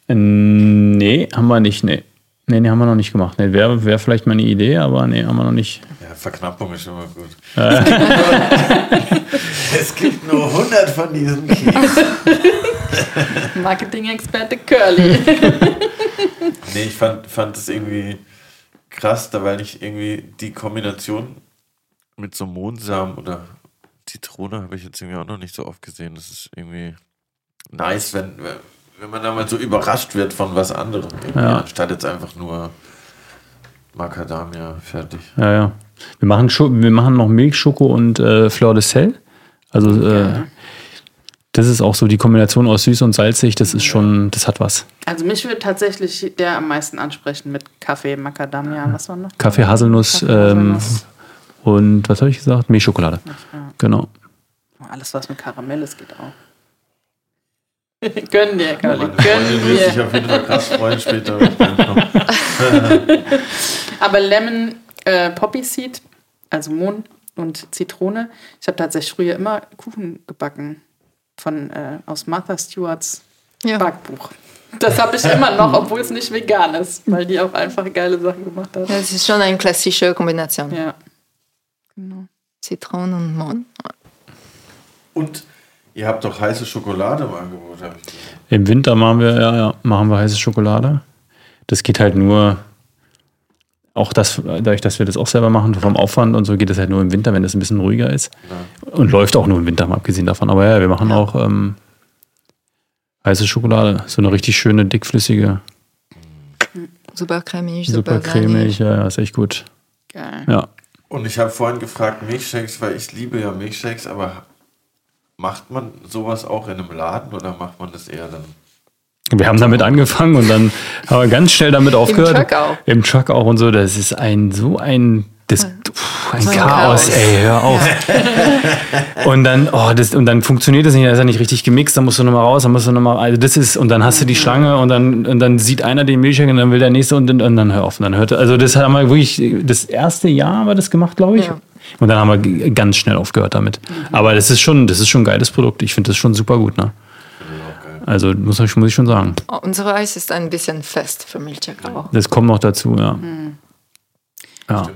Äh, Nee, haben wir nicht, nee. Nee, nee, haben wir noch nicht gemacht. Nee, Wäre wär vielleicht mal eine Idee, aber nee, haben wir noch nicht. Ja, Verknappung ist immer gut. es gibt nur 100 von diesen Keksen. Marketing-Experte Curly. Nee, ich fand, fand es irgendwie krass, da weil ich irgendwie die Kombination mit so Mohnsamen oder Zitrone habe ich jetzt irgendwie auch noch nicht so oft gesehen. Das ist irgendwie nice, wenn, wenn man da mal so überrascht wird von was anderem. Ja. Anstatt jetzt einfach nur Macadamia fertig. Ja, ja. Wir machen, Scho wir machen noch Milch, Schoko und äh, Fleur de Sel. Also, äh, das ist auch so die Kombination aus süß und salzig. Das ist schon, das hat was. Also mich würde tatsächlich der am meisten ansprechen mit Kaffee, Macadamia, was war noch? Kaffee, Haselnuss, Kaffee, ähm, Haselnuss. und was habe ich gesagt? Milchschokolade. Genau. Alles, was mit Karamell ist, geht auch. Gönn dir, Curly, Meine Freundin gönn wird sich auf jeden Fall krass freuen später. Aber Lemon äh, Poppy Seed, also Mohn und Zitrone. Ich habe tatsächlich früher immer Kuchen gebacken von äh, aus Martha Stewarts Ja. Backbuch. Das habe ich immer noch, obwohl es nicht vegan ist, weil die auch einfach geile Sachen gemacht hat. Ja, es ist schon eine klassische Kombination. Ja. Zitronen und Mohn. Und ihr habt doch heiße Schokolade im Angebot, habe ich. Im Winter machen wir, ja, ja, machen wir heiße Schokolade. Das geht halt nur, auch das, dadurch, dass wir das auch selber machen, vom Aufwand und so, geht es halt nur im Winter, wenn es ein bisschen ruhiger ist. Und läuft auch nur im Winter, mal abgesehen davon. Aber ja, wir machen auch ähm, heiße Schokolade. So eine richtig schöne, dickflüssige, Super cremig, super super, cremig. Ja, ja, ist echt gut. Geil. Ja. Und ich habe vorhin gefragt, Milchshakes, weil ich liebe ja Milchshakes, aber macht man sowas auch in einem Laden oder macht man das eher dann? Wir haben damit angefangen und dann haben wir ganz schnell damit aufgehört. Truck auch. Im Truck auch und so. Das ist ein so ein, das, pff, ein So ein Chaos, Chaos. ey, hör auf. Und dann, oh, das, und dann funktioniert das nicht, dann ist er nicht richtig gemixt, dann musst du nochmal raus, dann musst du nochmal, also das ist, und dann hast du die Schlange und dann, und dann sieht einer den Milchshake und dann will der nächste und, dann- und dann hör auf. Und dann hört er, also das haben wir wirklich, das erste Jahr haben wir das gemacht, glaube ich. Ja. Und dann haben wir ganz schnell aufgehört damit. Aber das ist schon, das ist schon ein geiles Produkt. Ich finde das schon super gut, ne? Also muss ich, muss ich schon sagen. Oh, unsere Eis ist ein bisschen fest für Milchshake auch. Das kommt noch dazu, ja. Ja.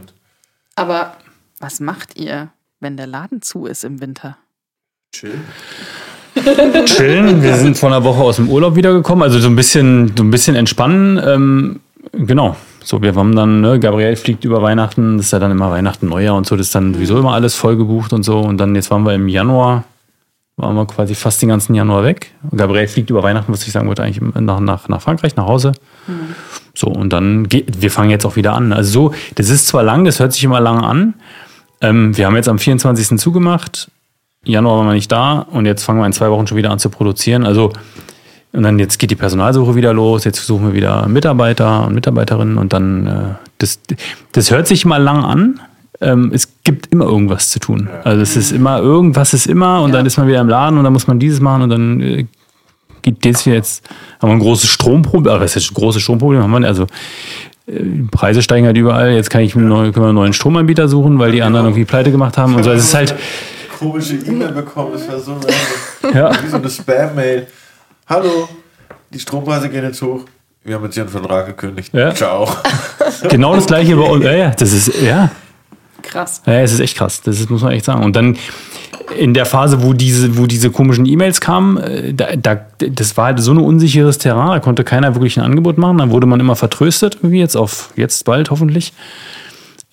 Aber was macht ihr, wenn der Laden zu ist im Winter? Chill. Chillen. Wir sind vor einer Woche aus dem Urlaub wiedergekommen, also so ein bisschen, so ein bisschen entspannen. Ähm, genau. So, wir haben dann, ne, Gabriel fliegt über Weihnachten, das ist ja dann immer Weihnachten, Neujahr und so, das ist dann sowieso immer alles voll gebucht und so. Und dann, jetzt waren wir im Januar waren wir quasi fast den ganzen Januar weg. Gabriel fliegt über Weihnachten, was ich sagen wollte, eigentlich nach, nach, nach Frankreich, nach Hause. Mhm. So, und dann geht, wir fangen jetzt auch wieder an. Also so, das ist zwar lang, das hört sich immer lang an. Ähm, wir haben jetzt am 24. zugemacht. Januar waren wir nicht da und jetzt fangen wir in zwei Wochen schon wieder an zu produzieren. Also, und dann jetzt geht die Personalsuche wieder los, jetzt suchen wir wieder Mitarbeiter und Mitarbeiterinnen und dann, äh, das, das hört sich mal lang an, ähm, es gibt immer irgendwas zu tun. Also es ist immer, irgendwas ist immer und ja. dann ist man wieder im Laden und dann muss man dieses machen und dann äh, geht das hier jetzt, haben wir ein großes Stromproblem, aber was ist ein großes Stromproblem haben wir, also äh, Preise steigen halt überall, jetzt kann ich einen neuen, können wir einen neuen Stromanbieter suchen, weil die anderen irgendwie pleite gemacht haben und so. Es ist halt komische E-Mail bekommen, das war so ja. wie so eine Spam-Mail. Hallo, die Strompreise gehen jetzt hoch. Wir haben jetzt hier einen Vertrag gekündigt. Ja. Ciao. Genau das gleiche bei uns. Ja, ja, das ist, ja. Krass. Ja, es ist echt krass. Das ist, muss man echt sagen. Und dann in der Phase, wo diese, wo diese komischen E-Mails kamen, äh, da, da, das war halt so ein unsicheres Terrain, da konnte keiner wirklich ein Angebot machen. Dann wurde man immer vertröstet, irgendwie jetzt auf jetzt bald hoffentlich.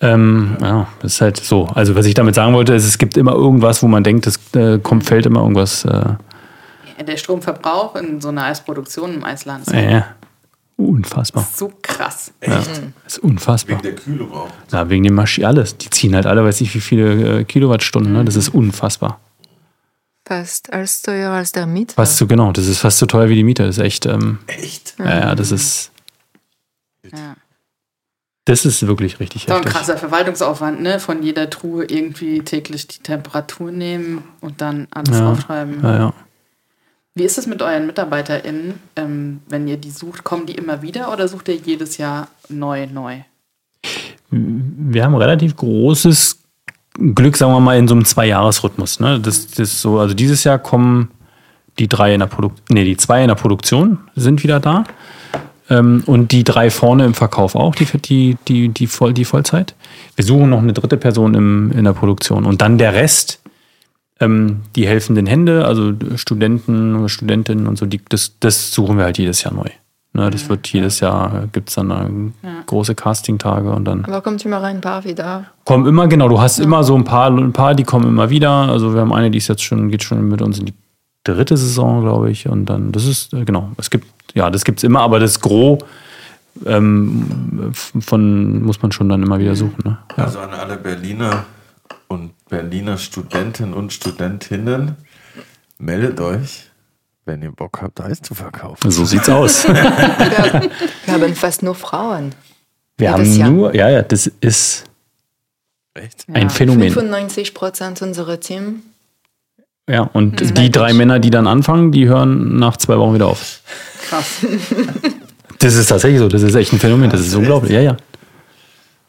Ähm, ja, das ist halt so. Also, was ich damit sagen wollte, ist, es gibt immer irgendwas, wo man denkt, es äh, kommt, fällt immer irgendwas. Äh der Stromverbrauch in so einer Eisproduktion im Eisland ist ja, ja. Unfassbar. So krass. Echt? Ja, das ist unfassbar. Wegen der Kühlung auch. Ja, wegen dem Maschinen, alles. Die ziehen halt alle, weiß ich wie viele äh, Kilowattstunden. Ne? Das ist unfassbar. Fast als teuer als der Mieter. Fast so, genau. Das ist fast so teuer wie die Miete. Das ist echt. Ähm, echt? Ja, ja, das ist. Ja. Das ist wirklich richtig so ein krasser Verwaltungsaufwand, ne? Von jeder Truhe irgendwie täglich die Temperatur nehmen und dann alles ja. aufschreiben. Ja, ja. Wie ist es mit euren MitarbeiterInnen, ähm, wenn ihr die sucht? Kommen die immer wieder oder sucht ihr jedes Jahr neu, neu? Wir haben relativ großes Glück, sagen wir mal, in so einem Zwei-Jahres-Rhythmus. Ne? Das, das so, also dieses Jahr kommen die drei in der Produktion, nee, die zwei in der Produktion sind wieder da. Ähm, und die drei vorne im Verkauf auch, die, die, die, die, Voll, die Vollzeit. Wir suchen noch eine dritte Person im, in der Produktion. Und dann der Rest ähm, die helfenden Hände, also Studenten, Studentinnen und so, die, das, das suchen wir halt jedes Jahr neu. Ne, das wird jedes Jahr, gibt es dann ja. große Casting-Tage und dann. Aber kommt immer ein paar wieder. Kommen immer, genau, du hast ja. immer so ein paar, ein paar, die kommen immer wieder. Also wir haben eine, die ist jetzt schon, geht schon mit uns in die dritte Saison, glaube ich. Und dann, das ist, äh, genau, es gibt, ja, das gibt es immer, aber das Gros ähm, von muss man schon dann immer wieder suchen. Ne? Ja. Also an alle Berliner Berliner Studenten und Studentinnen, meldet euch, wenn ihr Bock habt, Eis zu verkaufen. So sieht's aus. wir, wir haben fast nur Frauen. Wir haben Jahr. nur, ja, ja, das ist Echt? ein ja. Phänomen. 95 Prozent unserer Team. Ja, und mhm. die drei Männer, die dann anfangen, die hören nach zwei Wochen wieder auf. Krass. Das ist tatsächlich so, das ist echt ein Phänomen, das ist unglaublich. Ja, ja.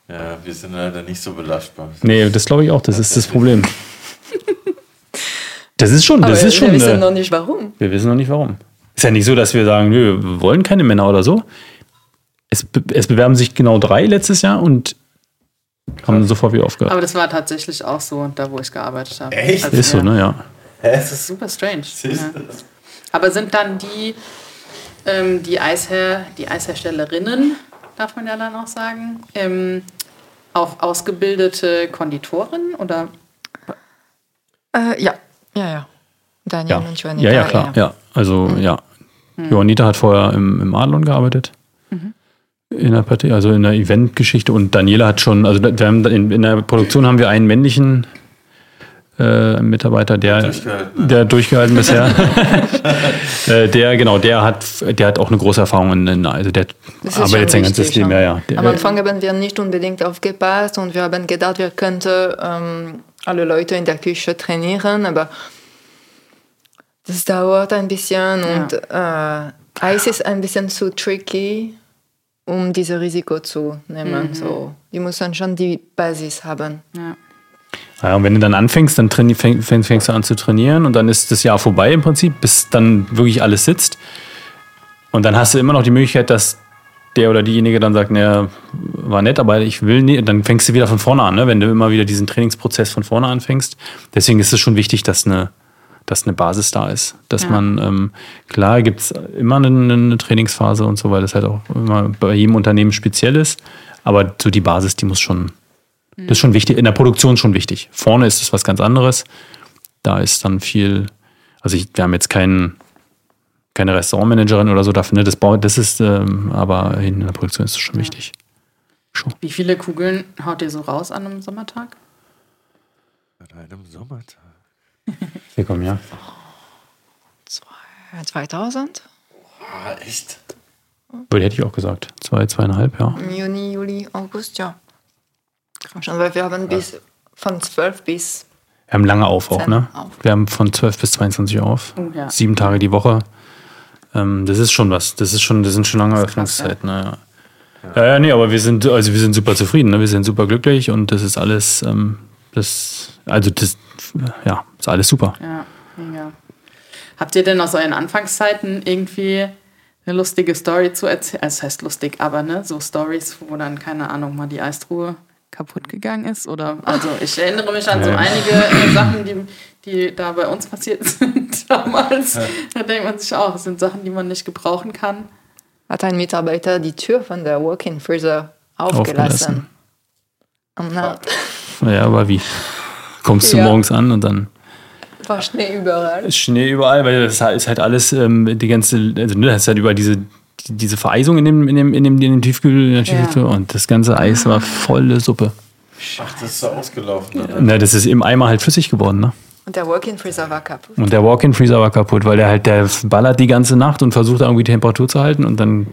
Ja, wir sind leider nicht so belastbar. Nee, das glaube ich auch, das ist das Problem. Das ist schon, das Aber ist schon. Wir wissen äh, noch nicht warum. Wir wissen noch nicht warum. Ist ja nicht so, dass wir sagen, nö, wir wollen keine Männer oder so. Es, es bewerben sich genau drei letztes Jahr und haben sofort wieder aufgehört. Aber das war tatsächlich auch so, da wo ich gearbeitet habe. Echt? Also, ist so, ne, ja. Es ist super strange. Ja. Aber sind dann die, ähm, die, Eisher, die Eisherstellerinnen, darf man ja dann auch sagen, ähm, auch ausgebildete Konditorin oder? Äh, ja, ja, ja. Daniel ja. und Juanita. Ja, ja, klar. Ja, also mhm. ja. Mhm. Juanita hat vorher im, im Adlon gearbeitet. Mhm. In der Partie, also in der Eventgeschichte und Daniela hat schon, also wir haben in, in der Produktion haben wir einen männlichen äh, Mitarbeiter, der durchgehalten, der durchgehalten bisher. äh, der, genau, der hat, der hat auch eine große Erfahrung in, in also der arbeitet sein ganzes Leben, ja, ja. Am Anfang haben wir nicht unbedingt aufgepasst und wir haben gedacht, wir könnten ähm, alle Leute in der Küche trainieren, aber das dauert ein bisschen ja. und äh, Eis ist ein bisschen zu tricky, um dieses Risiko zu nehmen. Mhm. So, die müssen schon die Basis haben. Ja. Ja, und wenn du dann anfängst, dann fäng, fängst du an zu trainieren und dann ist das Jahr vorbei im Prinzip, bis dann wirklich alles sitzt. Und dann hast du immer noch die Möglichkeit, dass der oder diejenige dann sagt, naja, war nett, aber ich will nicht. Dann fängst du wieder von vorne an, ne? wenn du immer wieder diesen Trainingsprozess von vorne anfängst. Deswegen ist es schon wichtig, dass eine, dass eine Basis da ist. Dass ja. man, ähm, klar gibt es immer eine, eine, Trainingsphase und so, weil das halt auch immer bei jedem Unternehmen speziell ist. Aber so die Basis, die muss schon, das ist schon wichtig, in der Produktion schon wichtig. Vorne ist es was ganz anderes. Da ist dann viel, Also ich, wir haben jetzt keinen, keine Restaurantmanagerin oder so dafür. Ne? Das, baut, das ist, ähm, aber in der Produktion ist es schon wichtig. Schon. Wie viele Kugeln haut ihr so raus an einem Sommertag? An einem Sommertag. Hier komm, ja. Zwei- 2000? Ah, echt? Würde hätte ich auch gesagt. Zwei, zweieinhalb, ja. Im Juni, Juli, August, ja. Schon, weil wir haben bis von 12 bis Wir haben lange auf auch, ne? auf. Wir haben von 12 bis 22 Uhr auf. Oh, ja. Sieben Tage die Woche. Ähm, das ist schon was. Das ist schon, das sind schon lange Öffnungszeiten. Ja. Ja. ja, nee, aber wir sind, also wir sind super zufrieden, ne? Wir sind super glücklich und das ist alles, ähm, das, also das, ja, ist alles super. Ja, mega. Habt ihr denn aus euren Anfangszeiten irgendwie eine lustige Story zu erzählen? Also, das heißt lustig, aber ne, so Stories, wo dann, keine Ahnung, mal die Eistruhe kaputt gegangen ist? Oder, also, ich erinnere mich an so einige äh, Sachen, die, die da bei uns passiert sind damals. Da denkt man sich auch, es sind Sachen, die man nicht gebrauchen kann. hat ein Mitarbeiter die Tür von der Walk-in Freezer Aufgelassen. aufgelassen. Und dann Ja, aber wie? Kommst du Ja. morgens an und dann war Schnee überall. ist Schnee überall, weil das ist halt alles, ähm, die ganze, also ne, das ist halt überall diese, die- diese Vereisung in dem, in dem, in dem, in dem Tiefkühl, in der Tiefkühltruhe und das ganze Eis war volle Suppe. Ach, das ist so ausgelaufen. Ne? Na, das ist im Eimer halt flüssig geworden, ne? Und der Walk-in Freezer war kaputt. Und der Walk-in-Freezer war kaputt, weil der halt, der ballert die ganze Nacht und versucht irgendwie die Temperatur zu halten und dann,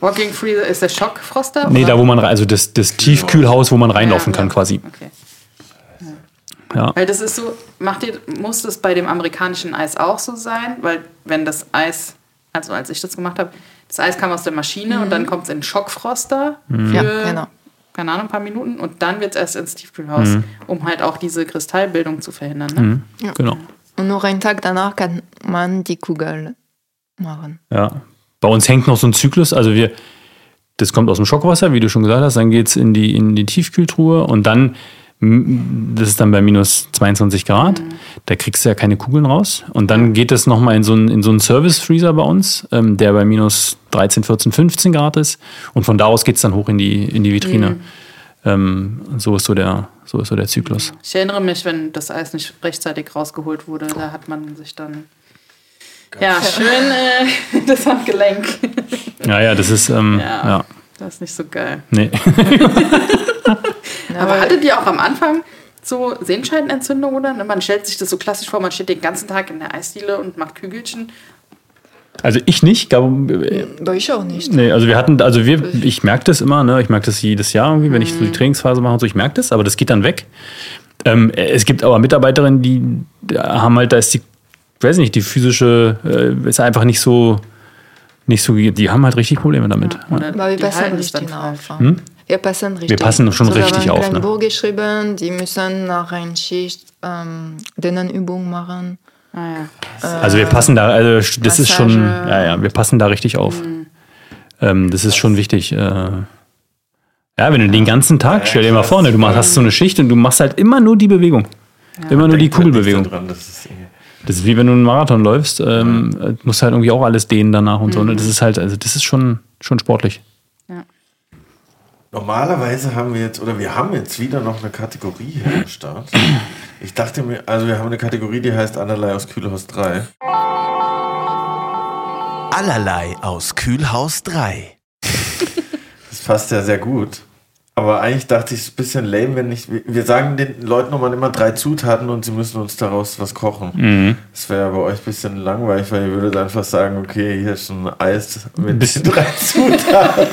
Walking Freezer ist der Schockfroster? nee, oder? da wo man, rein- also das, das Tiefkühlhaus, wo man reinlaufen Ja, kann ja. quasi. Okay. Ja. Weil das ist so, macht ihr, muss das bei dem amerikanischen Eis auch so sein? Weil wenn das Eis, also als ich das gemacht habe, das Eis kam aus der Maschine und dann kommt es in den Schockfroster für, Ja, genau. keine Ahnung, ein paar Minuten und dann wird es erst ins Tiefkühlhaus, um halt auch diese Kristallbildung zu verhindern. Ne? Genau. Und nur einen Tag danach kann man die Kugel machen. Ja. Bei uns hängt noch so ein Zyklus, also wir, das kommt aus dem Schockwasser, wie du schon gesagt hast, dann geht es in die, in die Tiefkühltruhe und dann, das ist dann bei minus 22 Grad, da kriegst du ja keine Kugeln raus. Und dann geht es nochmal in so einen, in so einen Service-Freezer bei uns, ähm, der bei minus 13, 14, 15 Grad ist. Und von da aus geht es dann hoch in die, in die Vitrine. Ähm, so, ist so, der, so ist so der Zyklus. Ich erinnere mich, wenn das Eis nicht rechtzeitig rausgeholt wurde, da hat man sich dann ja, schön äh, das Handgelenk. Ja, ja, das ist, ähm, Ja. ja. Das ist nicht so geil. Nee. Aber hattet ihr auch am Anfang so Sehenscheidenentzündung oder? Man stellt sich das so klassisch vor, man steht den ganzen Tag in der Eisdiele und macht Kügelchen. Also ich nicht, äh, Aber ich auch nicht. Nee, also wir hatten, also wir, ich merke das immer, ne? Ich merke das jedes Jahr irgendwie, wenn ich so die Trainingsphase mache und so, ich merke das, aber das geht dann weg. Ähm, es gibt aber Mitarbeiterinnen, die haben halt, da ist die, ich weiß nicht, die physische, äh, ist einfach nicht so, nicht so, die haben halt richtig Probleme damit. Ja. Oder Aber wir die passen halten es richtig dann auf. falsch. Wir passen richtig passen schon so, wir richtig haben auf, ne? Buch geschrieben, die müssen nach einer Schicht ähm, Dehnenübung machen. Ah, ja. Also wir passen da, also das ist schon, Massage. ja, ja, wir passen da richtig auf. Ähm, das ist schon wichtig. Äh, ja, wenn du den ganzen Tag, stell dir mal vor, ne, du machst, hast so eine Schicht und du machst halt immer nur die Bewegung. Immer nur die Kugelbewegung. dran, das ist irgendwie- Das ist wie wenn du einen Marathon läufst, ähm, äh, musst halt irgendwie auch alles dehnen danach und so. Ne? Das ist halt, also das ist schon, schon sportlich. Normalerweise haben wir jetzt, oder wir haben jetzt wieder noch eine Kategorie hier am Start. Ich dachte mir, also wir haben eine Kategorie, die heißt Allerlei aus Kühlhaus 3. Allerlei aus Kühlhaus 3. Das passt ja sehr gut. Aber eigentlich dachte ich, es ist ein bisschen lame, wenn ich. Wir sagen den Leuten nochmal immer drei Zutaten und sie müssen uns daraus was kochen. Das wäre bei euch ein bisschen langweilig, weil ihr würdet einfach sagen, okay, hier ist ein Eis mit Bisschen- drei Zutaten.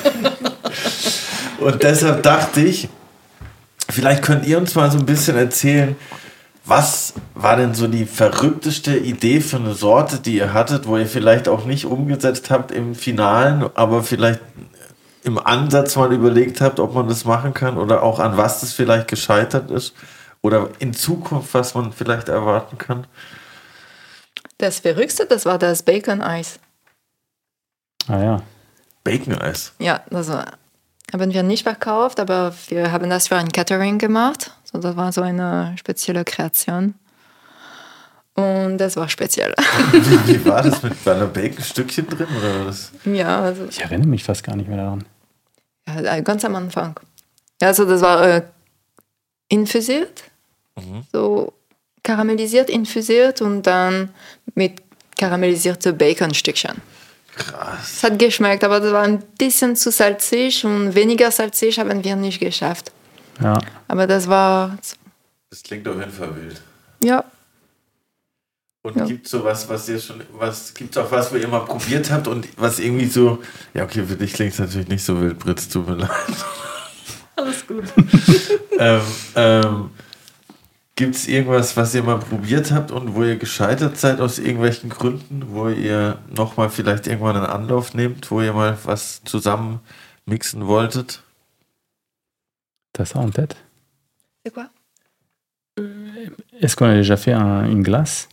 Und deshalb dachte ich, vielleicht könnt ihr uns mal so ein bisschen erzählen, was war denn so die verrückteste Idee für eine Sorte, die ihr hattet, wo ihr vielleicht auch nicht umgesetzt habt im Finalen, aber vielleicht im Ansatz mal überlegt habt, ob man das machen kann oder auch an was das vielleicht gescheitert ist oder in Zukunft, was man vielleicht erwarten kann? Das Verrückte, das war das Bacon-Eis. Ah ja. Bacon-Eis. Ja, das war, haben wir nicht verkauft, aber wir haben das für ein Catering gemacht. So, das war so eine spezielle Kreation. Und das war speziell. Wie, war das mit war da Bacon-Stückchen drin oder war das? ja, also Ich erinnere mich fast gar nicht mehr daran. ja, ganz am Anfang. Ja, also das war äh, infusiert. So karamellisiert, infusiert und dann mit karamellisierten Baconstückchen. Krass. Es hat geschmeckt, aber das war ein bisschen zu salzig und weniger salzig haben wir nicht geschafft. Ja. Aber das war, Das klingt auf jeden Fall wild. ja, Und Ja. gibt so was, was ihr schon, was gibt's auch was, wo ihr mal probiert habt und was irgendwie so, ja okay, für dich klingt es natürlich nicht so wild, Britz, tut mir leid. Alles gut. ähm, ähm, Gibt es irgendwas, was ihr mal probiert habt und wo ihr gescheitert seid aus irgendwelchen Gründen, wo ihr nochmal vielleicht irgendwann einen Anlauf nehmt, wo ihr mal was zusammen mixen wolltet? Das en tête. c'est quoi? Est-ce qu'on a déjà fait un- une glace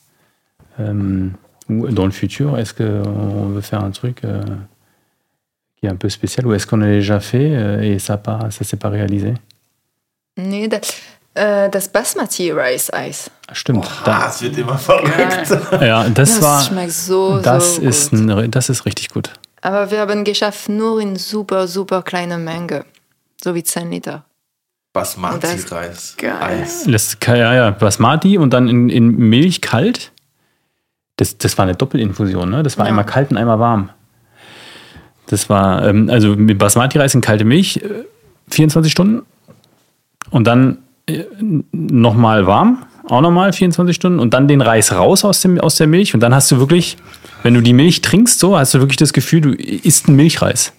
Euh, ou Dans le futur, est-ce qu'on veut faire un truc euh, qui est un peu spécial ou est-ce qu'on a déjà fait euh, et ça ne ça s'est pas réalisé Nee, das, äh, das Basmati Rice Eis. Stimmt. Ah, Da, es wird immer verrückt. ja, das, Das war. schmeckt so, Das so ist, gut. ein, das ist richtig gut. Aber wir haben geschafft, nur in super, super kleiner Menge. So wie 10 Liter. Basmati-Reis. Geil. Eis. Das, ja, ja, Basmati und dann in, in Milch kalt. Das, das war eine Doppelinfusion, ne? Das war Ja. einmal kalt und einmal warm. Das war, ähm, also mit Basmati-Reis in kalte Milch, äh, 24 Stunden. Und dann äh, nochmal warm, auch nochmal 24 Stunden. Und dann den Reis raus aus, dem, aus der Milch. Und dann hast du wirklich, wenn du die Milch trinkst, so, hast du wirklich das Gefühl, du isst einen Milchreis.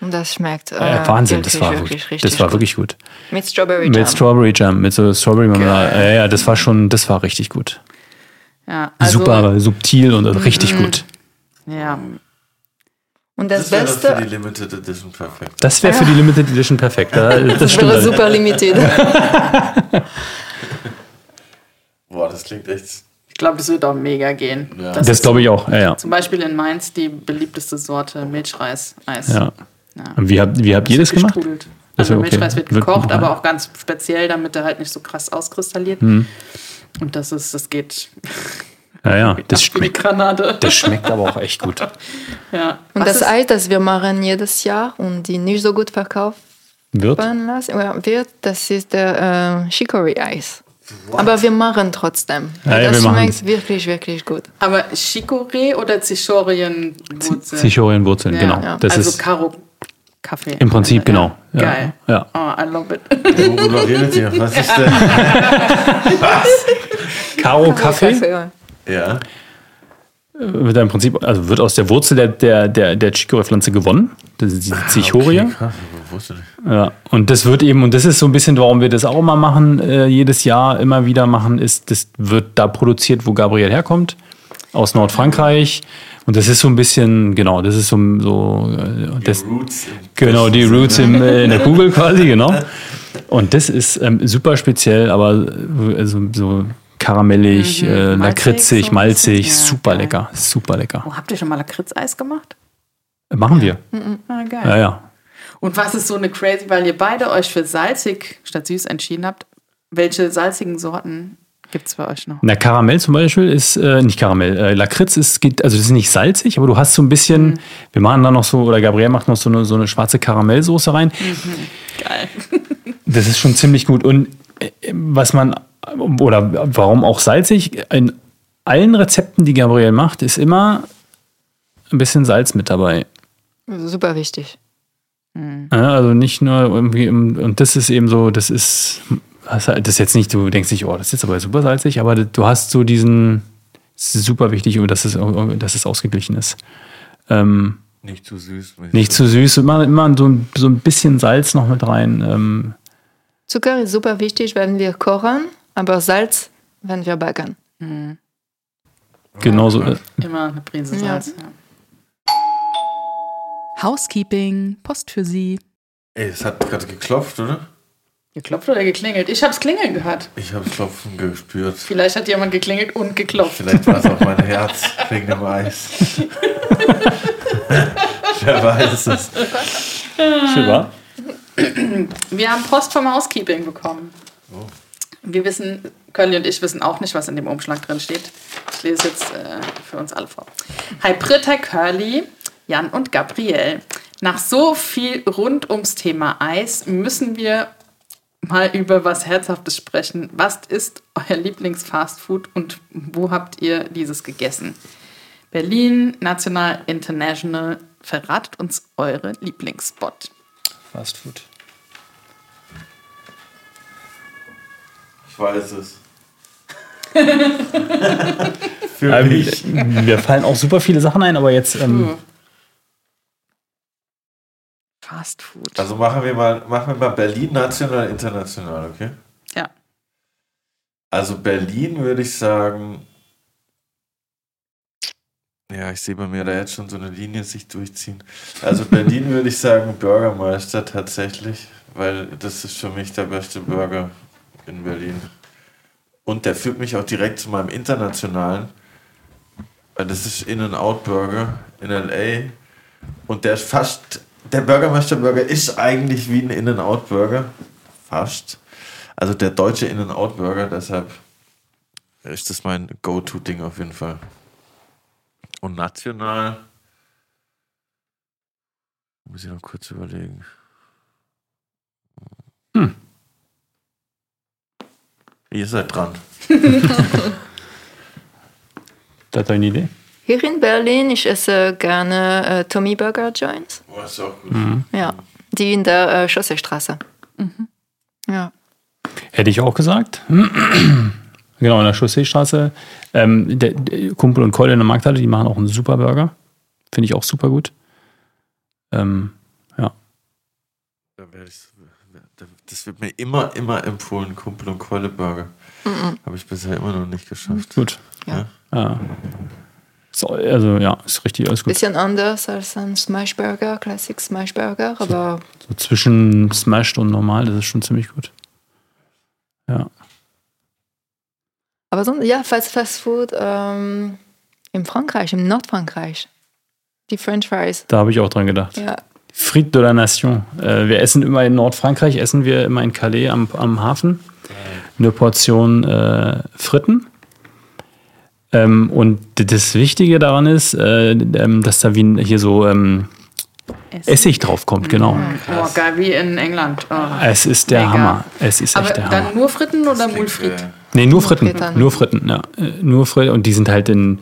Und das schmeckt äh, Wahnsinn, das war wirklich, wirklich, das war gut. wirklich gut. Mit Strawberry Jam. Mit Strawberry Jam, mit so Strawberry Marmelade. Ja, ja, das war schon, das war richtig gut. Ja, also, Super subtil und richtig gut. Ja, Und das, Das wäre Beste, für die Limited Edition perfekt. Das wäre für die Limited Edition perfekt. Ja, Das das wäre super limited. Boah, das klingt echt. ich glaube, das wird auch mega gehen. Ja. Das ist glaube ich auch. Ja, ja. Zum Beispiel in Mainz die beliebteste Sorte Milchreis-Eis. ja. Und wie habt, wie habt ihr das gemacht? Gesprudelt. Das Also okay. Milchreis wird Wird- gekocht, ja. aber auch ganz speziell, damit er halt nicht so krass auskristalliert. Hm. Und das ist, das geht Ja, ja. Das schmeckt, Granate. das schmeckt aber auch echt gut. ja. Und Was das Eis, das wir machen jedes Jahr und die nicht so gut verkauft Wird? lassen, wird, das ist der äh, Chicory-Eis. Aber wir machen trotzdem. Ja, ja, das schmeckt wirklich, wirklich gut. Aber Chicorée oder Zichorienwurzel? Zichorienwurzeln, Ja, genau. ja. Das also ist Karo Kaffee. im Prinzip genau. Ja. Geil. Ja. Oh, I love it. Worüber redet ihr? Was ist denn? Karo Kaffee ja. Ja. wird im Prinzip, also wird aus der Wurzel der, der, der, der Chicorée-Pflanze gewonnen. Das ist die Zichoria. Ah, Okay, krass, wusste nicht. Ja, und das wird eben, und das ist so ein bisschen, warum wir das auch immer machen, äh, jedes Jahr immer wieder machen, ist, das wird da produziert, wo Gabriel herkommt, aus Nordfrankreich. Und das ist so ein bisschen, genau, das ist so, so äh, das, Roots. im genau, die Roots im, äh, in der Kugel quasi, genau. Und das ist ähm, super speziell, aber äh, so, so karamellig, äh, Malzig, lakritzig, so malzig, bisschen. Ja, super geil. lecker, super lecker. Oh, habt ihr schon mal Lakritzeis gemacht? Machen wir. Ah, geil. Ja, ja. Und was ist so eine crazy, weil ihr beide euch für salzig statt süß entschieden habt? Welche salzigen Sorten gibt es bei euch noch? Na, Karamell zum Beispiel ist, äh, nicht Karamell, äh, Lakritz ist, geht, also das ist nicht salzig, aber du hast so ein bisschen, wir machen da noch so, oder Gabriel macht noch so eine, so eine schwarze Karamellsoße rein. Geil. Das ist schon ziemlich gut. Und äh, was man, oder warum auch salzig, in allen Rezepten, die Gabriel macht, ist immer ein bisschen Salz mit dabei. Super wichtig. Ja, also nicht nur irgendwie, im- und das ist eben so, das ist, das ist jetzt nicht, du denkst nicht, oh, das ist jetzt aber super salzig, aber du hast so diesen, es ist super wichtig, dass es, dass es ausgeglichen ist. Ähm, Nicht zu süß. nicht zu süß, immer, immer so, ein- so ein bisschen Salz noch mit rein. Ähm, Zucker ist super wichtig, wenn wir kochen, aber Salz, wenn wir backen. genauso. äh, Immer eine Prise Salz. Ja. Housekeeping, Post für Sie. Ey, es hat gerade geklopft, oder? Geklopft oder geklingelt? Ich hab's klingeln gehört. Ich habe Klopfen gespürt. Vielleicht hat jemand geklingelt und geklopft. Vielleicht war es auch mein Herz wegen dem Eis. Wer weiß es. Super. Wir haben Post vom Housekeeping bekommen. Wir wissen, Curly und ich wissen auch nicht, was in dem Umschlag drin steht. Ich lese jetzt äh, für uns alle vor. Hi Britt, hi Curly, Jan und Gabriel. Nach so viel rund ums Thema Eis müssen wir mal über was Herzhaftes sprechen. Was ist euer Lieblingsfastfood und wo habt ihr dieses gegessen? Berlin, National, International. Verratet uns eure Lieblingsspot. Fast Food. Ich weiß es. Für ähm, mich. Mir fallen auch super viele Sachen ein, aber jetzt. Ähm, Fast Food. Also machen wir mal, machen wir mal Berlin national, international, okay? Ja. Also Berlin würde ich sagen. Ja, ich sehe bei mir da jetzt schon so eine Linie sich durchziehen. Also Berlin würde ich sagen Bürgermeister tatsächlich, weil das ist für mich der beste Burger in Berlin. Und der führt mich auch direkt zu meinem internationalen, das ist In-N-Out-Burger in L.A. Und der ist fast der Bürgermeister-Burger ist eigentlich wie ein In-N-Out-Burger. Fast. Also der deutsche In-N-Out-Burger, deshalb ist das mein Go-To-Ding auf jeden Fall. Und national. Muss ich noch kurz überlegen. Hm. Ihr seid dran. da hat eine Idee? Hier in Berlin, ich esse gerne äh, Tommy Burger Joints. Oh, ist auch gut. Mhm. Ja, die in der äh, Chausseestraße. Mhm. Ja. Hätte ich auch gesagt. genau, in der Chausseestraße. Ähm, der, der, Kumpel und Keule in der Markthalle, die machen auch einen super Burger. Finde ich auch super gut. Ähm, ja. Das wird mir immer, immer empfohlen, Kumpel und Keule Burger. Mhm. Habe ich bisher immer noch nicht geschafft. Gut. Ja. ja. So, also ja, ist richtig alles gut. Bisschen anders als ein Smashburger, Classic Smashburger, aber. So zwischen Smashed und normal, das ist schon ziemlich gut. Ja. Aber sonst, ja, Fast, Fast Food ähm, in Frankreich, im Nordfrankreich. Die French Fries. Da habe ich auch dran gedacht. Ja. Frites de la Nation. Äh, wir essen immer in Nordfrankreich, essen wir immer in Calais am, am Hafen. Eine Portion äh, Fritten ähm, und das Wichtige daran ist, äh, ähm, dass da wie hier so ähm, Essig. Essig drauf kommt, genau. Oh, geil, wie in England. Oh, es ist der mega. Hammer. Es ist Aber echt der dann Hammer. nur Fritten oder Mulfrit? Nee, nur Fritten. Nur Fritten, ja. Äh, nur Fritten. Und die sind halt in.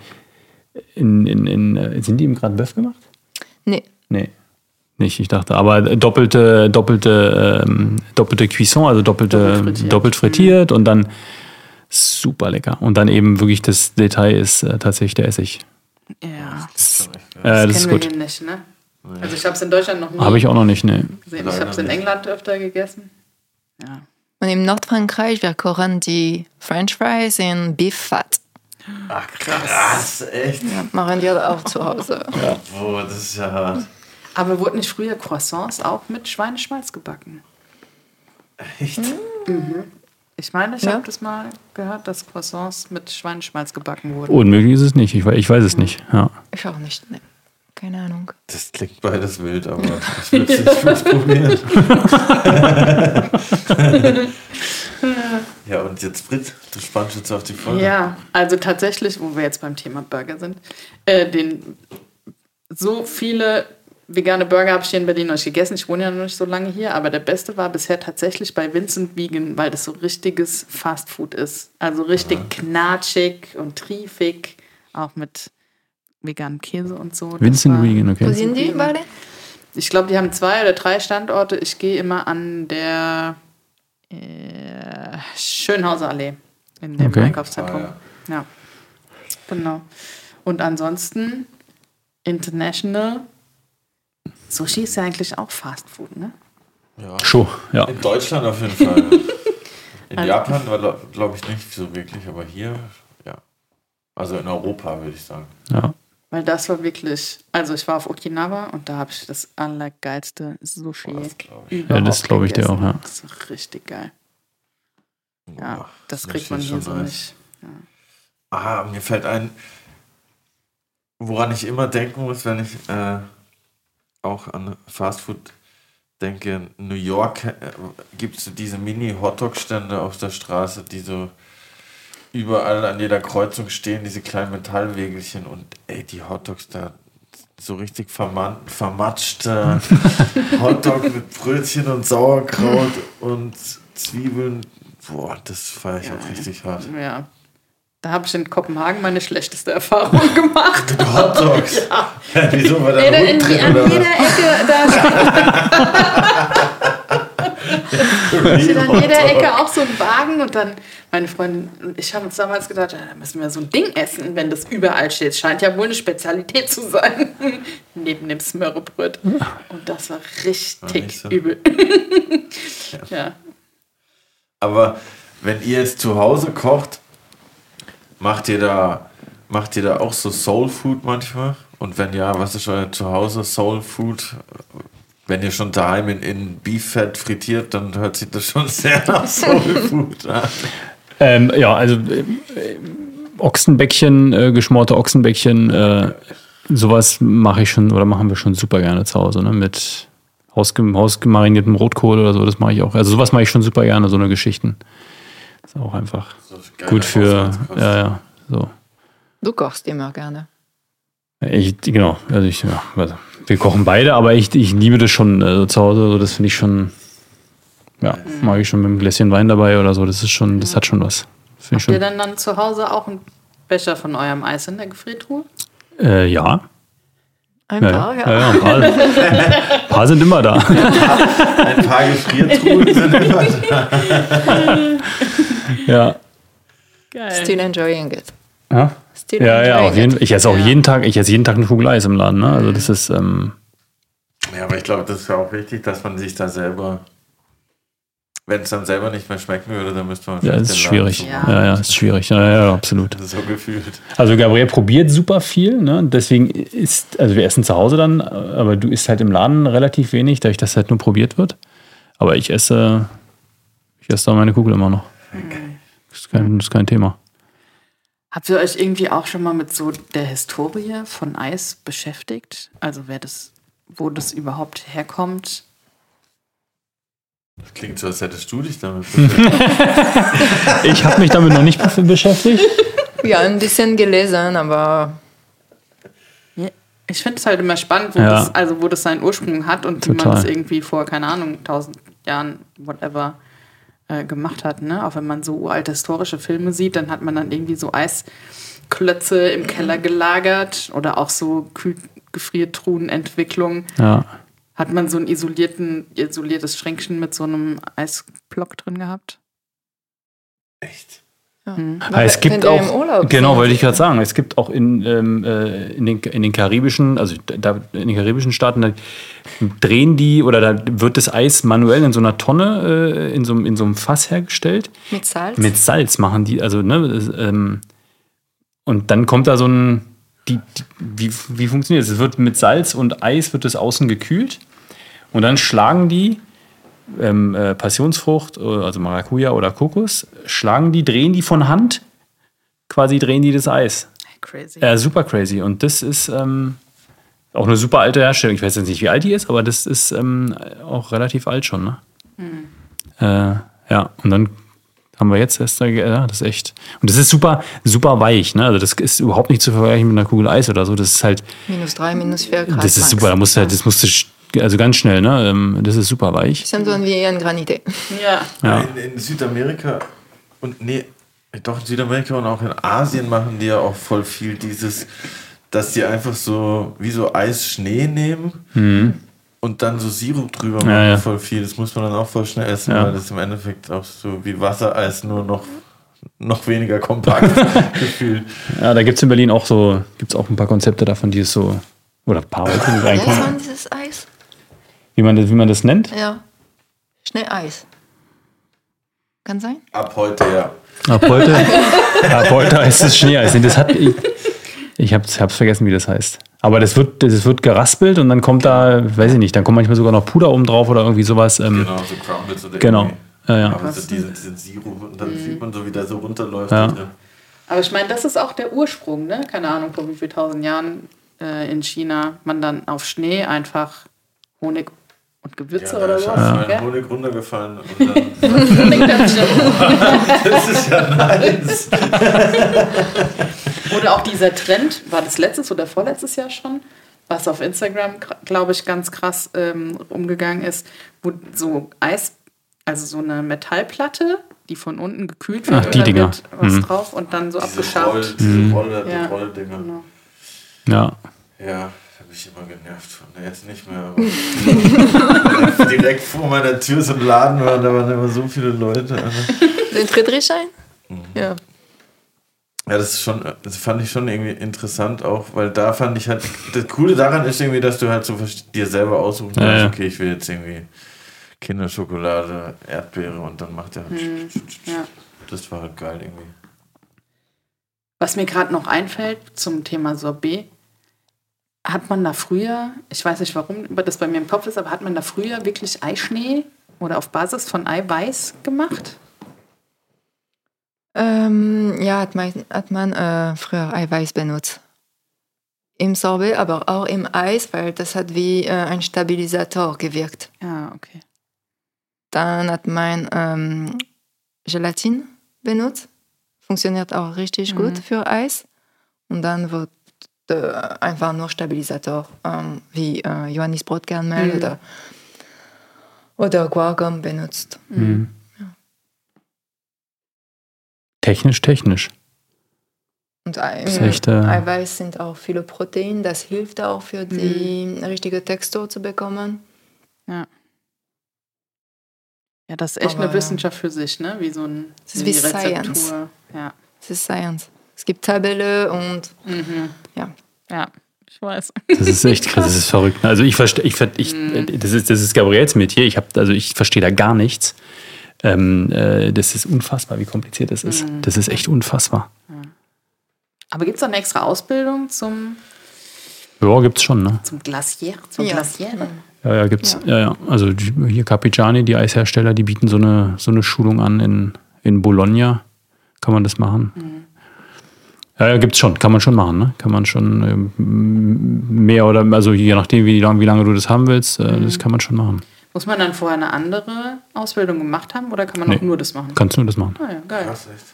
in, in, in äh, sind die im Grad Bœuf gemacht? Nee. Nee. Nicht, ich dachte. Aber doppelte, doppelte, ähm, doppelte Cuisson, also doppelte, doppelt frittiert, doppelt frittiert mhm. und dann super lecker. Und dann eben wirklich das Detail ist äh, tatsächlich der Essig. Ja. Das, äh, das, das ist gut. Wir nicht, ne? Also ich habe es in Deutschland noch nie Habe ich auch noch nicht, ne. gesehen. Ich habe es in England öfter gegessen. Ja. Und im Nordfrankreich, wir kochen die French Fries in Beef Fat. Ach krass, echt? Ja, machen die auch zu Hause. Ja. Boah, das ist ja hart. Aber wurden nicht früher Croissants auch mit Schweineschmalz gebacken? Echt? Mhm. Ich meine, ich ja. habe das mal gehört, dass Croissants mit Schweineschmalz gebacken wurden. Unmöglich ist es nicht. Ich, ich weiß es nicht. Ja. Ich auch nicht. Nee. Keine Ahnung. Das klingt beides wild, aber ich würde es probieren. ja, und jetzt Brit, du spannst jetzt auf die Folge. Ja, also tatsächlich, wo wir jetzt beim Thema Burger sind, äh, den so viele vegane Burger habe ich hier in Berlin noch nicht gegessen. Ich wohne ja noch nicht so lange hier, aber der beste war bisher tatsächlich bei Vincent Vegan, weil das so richtiges Fastfood ist. Also richtig ja. knatschig und triefig, auch mit veganem Käse und so. Vincent Vegan, okay. Wo sind die beide? Ich glaube, die haben zwei oder drei Standorte. Ich gehe immer an der äh, Schönhauser Allee in dem okay. Einkaufszentrum. Ah, ja. ja, genau. Und ansonsten International Sushi ist ja eigentlich auch Fast Food, ne? Ja. Schon, ja. In Deutschland auf jeden Fall. In also, Japan war, glaube ich, nicht so wirklich, aber hier, ja. Also in Europa, würde ich sagen. Ja. Weil das war wirklich, also ich war auf Okinawa und da habe ich das allergeilste Sushi oh, überhaupt Ja, das glaube ich dir auch, ja. Das ist richtig geil. Ja, das, das kriegt man hier so nice. nicht. Ja. Ah, mir fällt ein, woran ich immer denken muss, wenn ich äh, auch an Fastfood denke, in New York äh, gibt es diese Mini-Hotdog-Stände auf der Straße, die so überall an jeder Kreuzung stehen, diese kleinen Metallwägelchen und ey, die Hotdogs da so richtig vermatschter Hotdog mit Brötchen und Sauerkraut und Zwiebeln. Boah, das feiere ich auch richtig hart. Ja. Da habe ich in Kopenhagen meine schlechteste Erfahrung gemacht. Hot Dogs. Ja. Wieso? Weil da da ein drin an jeder Ecke, da steht an jeder Ecke auch so ein Wagen und dann meine Freundin und ich haben uns damals gedacht, ja, da müssen wir so ein Ding essen, wenn das überall steht. Scheint ja wohl eine Spezialität zu sein. Neben dem Smörrebröt. Und das war richtig nicht so. übel. ja. Aber wenn ihr jetzt zu Hause kocht, macht ihr da, macht ihr da auch so Soul Food manchmal? Und wenn ja, was ist euer Zuhause Soul Food? Wenn ihr schon daheim in, in Beef Fat frittiert, dann hört sich das schon sehr nach Soul Food an. Ähm, ja, also äh, Ochsenbäckchen, äh, geschmorte Ochsenbäckchen, äh, sowas mache ich schon oder machen wir schon super gerne zu Hause, ne? Mit hausgem hausgemariniertem Rotkohl oder so, das mache ich auch. Also sowas mache ich schon super gerne, so eine Geschichten. Ist auch einfach gut für, ja, ja, so. Du kochst immer gerne. Ich, genau, also ich, ja, also wir kochen beide, aber ich, ich liebe das schon also zu Hause, so, das finde ich schon, ja, mag ich schon mit einem Gläschen Wein dabei oder so, das ist schon, das hat schon was. Habt ihr schon. denn dann zu Hause auch einen Becher von eurem Eis in der Gefriertruhe? Äh, ja. Ein Ja, paar, ja, ja, ein, paar, ein paar sind immer da. Ein paar Gefriertruhen sind immer da. Ja. Geil. Still enjoying it. Ja, Still ja, ja auf jeden. Ich esse auch Ja. jeden Tag, ich esse jeden Tag eine Kugel Eis im Laden, ne? Also das ist, ähm, Ja, aber ich glaube, das ist ja auch wichtig, dass man sich da selber, wenn es dann selber nicht mehr schmecken würde, dann müsste man ja, vielleicht ist den schwierig. zumachen. Ja, ja, ist schwierig. Ja, ja, absolut. So gefühlt. Also Gabriel probiert super viel, ne? Deswegen ist, also wir essen zu Hause dann, aber du isst halt im Laden relativ wenig, dadurch, dass halt nur probiert wird. Aber ich esse, ich esse da meine Kugel immer noch. Das ist kein, das ist kein Thema. Habt ihr euch irgendwie auch schon mal mit so der Historie von Eis beschäftigt? Also wer das, wo das überhaupt herkommt? Das klingt so, als hättest du dich damit beschäftigt. Ich habe mich damit noch nicht beschäftigt. Ja, ein bisschen gelesen, aber Ich finde es halt immer spannend, wo, Ja. das, also wo das seinen Ursprung hat und wie man Total. das irgendwie vor, keine Ahnung, tausend Jahren, whatever, äh, gemacht hat. Ne? Auch wenn man so uralte historische Filme sieht, dann hat man dann irgendwie so Eisklötze im Keller gelagert oder auch so Kühl Gefriertruhenentwicklung. Ja. Hat man so ein isolierten, isoliertes Schränkchen mit so einem Eisblock drin gehabt? Echt? Ja. Ah, es gibt auch, genau, wollte ich gerade sagen, es gibt auch in, ähm, äh, in, den, in den karibischen, also da, in den karibischen Staaten, da drehen die oder da wird das Eis manuell in so einer Tonne, äh, in, so, einem- in so einem Fass hergestellt. Mit Salz? Mit Salz machen die, also, ne, das, ähm, und dann kommt da so ein, die, die, wie, wie funktioniert es? Es wird mit Salz und Eis wird es außen gekühlt und dann schlagen die ähm, äh, Passionsfrucht, äh, also Maracuja oder Kokos, schlagen die, drehen die von Hand, quasi drehen die das Eis. Crazy. Äh, super crazy. Und das ist ähm, auch eine super alte Herstellung. Ich weiß jetzt nicht, wie alt die ist, aber das ist ähm, auch relativ alt schon. Ne? Äh, ja, und dann haben wir jetzt erst, äh, ja, das ist echt. Und das ist super, super weich. Ne? Also das ist überhaupt nicht zu vergleichen mit einer Kugel Eis oder so. Das ist halt, Minus drei, minus vier Grad. das ist super. Da musst du halt, das musst du, also ganz schnell, ne? Ähm, Das ist super weich. So wie ein Granité. Ja. Ja. In, in Südamerika und nee, doch in Südamerika und auch in Asien machen die ja auch voll viel dieses, dass die einfach so wie so Eis-Schnee nehmen und dann so Sirup drüber machen, Mhm. Ja, ja. voll viel. Das muss man dann auch voll schnell essen, Ja. weil das im Endeffekt auch so wie Wassereis nur noch noch weniger kompakt gefühlt. Ja, da gibt es in Berlin auch so, gibt es auch ein paar Konzepte davon, die es so, oder ein paar Leute, die reinkommen. dieses Eis. Wie man, das, wie man das nennt. Ja. Schnell Eis. Kann sein? Ab heute ja. Ab heute, ab heute heißt es Schneeeis. Nee, Das hat, ich ich habe es vergessen, wie das heißt. Aber das wird, das wird geraspelt und dann kommt da, weiß ich nicht, dann kommt manchmal sogar noch Puder oben drauf oder irgendwie sowas. Ähm, Genau, so Crumbles oder Genau. irgendwie. Ja, ja. Aber so diesen, diesen Sirup und dann sieht man so, wie der so runterläuft. Ja. Aber ich meine, das ist auch der Ursprung, ne? Keine Ahnung, vor wie viel tausend Jahren äh, in China man dann auf Schnee einfach Honig und Gewürze Ja, oder ist sowas. mein gell? Honig runtergefallen und dann, das ist ja nice. Oder auch dieser Trend, war das letztes oder vorletztes Jahr schon, was auf Instagram, glaube ich, ganz krass ähm, umgegangen ist, wo so Eis, also so eine Metallplatte, die von unten gekühlt wird. Ach, die Dinger. was Mhm. drauf und dann so Diese abgeschabt. Roll, diese Rolle, die Ja. Rolle-Dinger. Genau. Ja. Ja, da bin ich immer genervt von. Nee, Jetzt nicht mehr. Aber direkt vor meiner Tür so ein Laden war, da waren immer so viele Leute. Den Friedrichshain? Ja. Ja, das ist schon, das fand ich schon irgendwie interessant auch, weil da fand ich halt, das Coole daran ist irgendwie, dass du halt so dir selber aussuchen kannst, Ja, ja. okay, ich will jetzt irgendwie Kinderschokolade, Erdbeere und dann macht er halt. Ja. Das war halt geil irgendwie. Was mir gerade noch einfällt zum Thema Sorbet, hat man da früher, ich weiß nicht warum das bei mir im Kopf ist, aber hat man da früher wirklich Eischnee oder auf Basis von Eiweiß gemacht? Ähm, ja, hat man, hat man äh, früher Eiweiß benutzt. Im Sorbet, aber auch im Eis, weil das hat wie äh, ein Stabilisator gewirkt. Ja, okay. Dann hat man ähm, Gelatin benutzt. Funktioniert auch richtig gut für Eis. Und dann wird einfach nur Stabilisator, ähm, wie äh, Johannisbrotkernmehl oder, oder Guargum benutzt. Mhm. Technisch, technisch. Und ist echt, äh, Eiweiß sind auch viele Proteine. Das hilft auch für die richtige Textur zu bekommen. Ja. Ja, das ist echt Aber, eine Wissenschaft für sich, ne? Wie so ein Das ist wie Science. Ja. Es ist Science. Es gibt Tabelle und ja. ja, ich weiß. Das ist echt krass, das ist verrückt. Also ich verstehe, ich, ver- ich, das ist, das ist Gabriels Metier. Ich habe, also ich verstehe da gar nichts. Ähm, äh, das ist unfassbar, wie kompliziert das ist. Das ist echt unfassbar. Aber gibt es eine extra Ausbildung zum, Ja, gibt's schon, ne? zum Glacier? Zum Ja. Glacier? Ja, ja, gibt's. Ja, ja. Also die- hier Capigiani, die Eishersteller, die bieten so eine, so eine Schulung an in, in Bologna. Kann man das machen? Ja, ja, gibt's schon. Kann man schon machen, ne? Kann man schon ähm, mehr oder, also je nachdem, wie lange, wie lange du das haben willst, äh, das kann man schon machen. Muss man dann vorher eine andere Ausbildung gemacht haben oder kann man auch Nee. nur das machen? Kannst du das machen? Ah ja, geil. Krass, echt.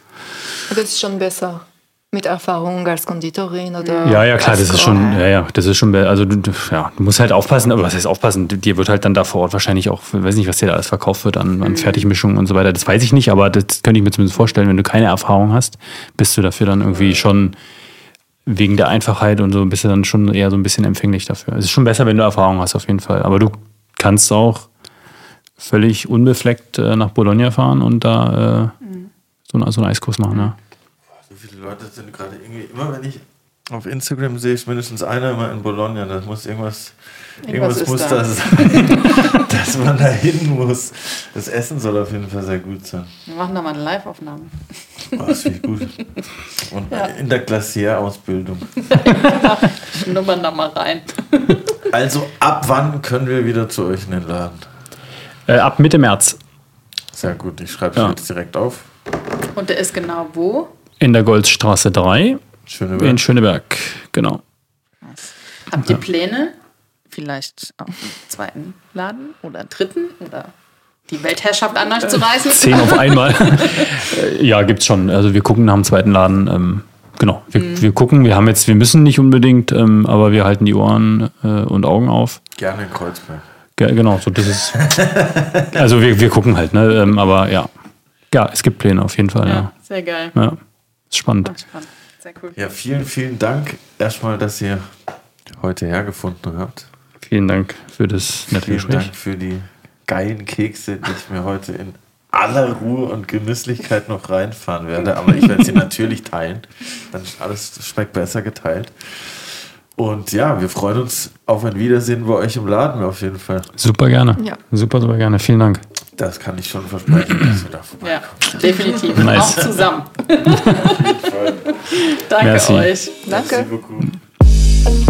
Das ist schon besser mit Erfahrung als Konditorin oder. Ja, ja, klar, das ist schon, ja, ja, das ist schon, also du, ja, du musst halt aufpassen, aber was heißt aufpassen? Dir wird halt dann da vor Ort wahrscheinlich auch, ich weiß nicht, was dir da alles verkauft wird an, an Fertigmischungen und so weiter. Das weiß ich nicht, aber das könnte ich mir zumindest vorstellen, wenn du keine Erfahrung hast, bist du dafür dann irgendwie schon wegen der Einfachheit und so bist du dann schon eher so ein bisschen empfänglich dafür. Es ist schon besser, wenn du Erfahrung hast, auf jeden Fall. Aber du kannst auch völlig unbefleckt äh, nach Bologna fahren und da äh, so, einen, so einen Eiskurs machen, ja. Viele Leute sind gerade irgendwie, immer wenn ich auf Instagram sehe, ist mindestens einer immer in Bologna. Das muss irgendwas, irgendwas, muss da. sein, dass man da hin muss. Das Essen soll auf jeden Fall sehr gut sein. Wir machen da mal eine Live-Aufnahme. Oh, das finde ich gut. Und in der Glacier-Ausbildung. Schnuppern da mal rein. Also ab wann können wir wieder zu euch in den Laden? Äh, ab Mitte März Sehr gut, ich schreibe es Ja. jetzt direkt auf. Und der ist genau wo? In der Goldstraße 3 Schöne in. Schöneberg. Genau. Habt ihr Pläne? Vielleicht auch einen zweiten Laden oder einen dritten oder die Weltherrschaft an euch zu reißen? Zehn auf einmal. Äh, ja, gibt's schon. Also wir gucken nach dem zweiten Laden. Ähm, genau. Wir, wir gucken, wir haben jetzt, wir müssen nicht unbedingt, ähm, aber wir halten die Ohren äh, und Augen auf. Gerne in Kreuzberg. Ge genau, so das ist. Also wir, wir gucken halt, ne? Ähm, aber ja. Ja, es gibt Pläne auf jeden Fall, ja. Ja, sehr geil. Ja. Spannend. Ach, spannend. Sehr cool. Ja, vielen, vielen Dank erstmal, dass ihr heute hergefunden habt. Vielen Dank für das nette Vielen Gespräch. Dank für die geilen Kekse, die ich mir heute in aller Ruhe und Genüsslichkeit noch reinfahren werde. Aber ich werde sie natürlich teilen. Dann ist alles schmeckt besser geteilt. Und ja, wir freuen uns auf ein Wiedersehen bei euch im Laden auf jeden Fall. Super gerne. Ja. Super, super gerne. Vielen Dank. Das kann ich schon versprechen, dass wir da vorbeikommen. Ja, definitiv. Nice. Auch zusammen. Danke Merci. euch. Danke. Merci.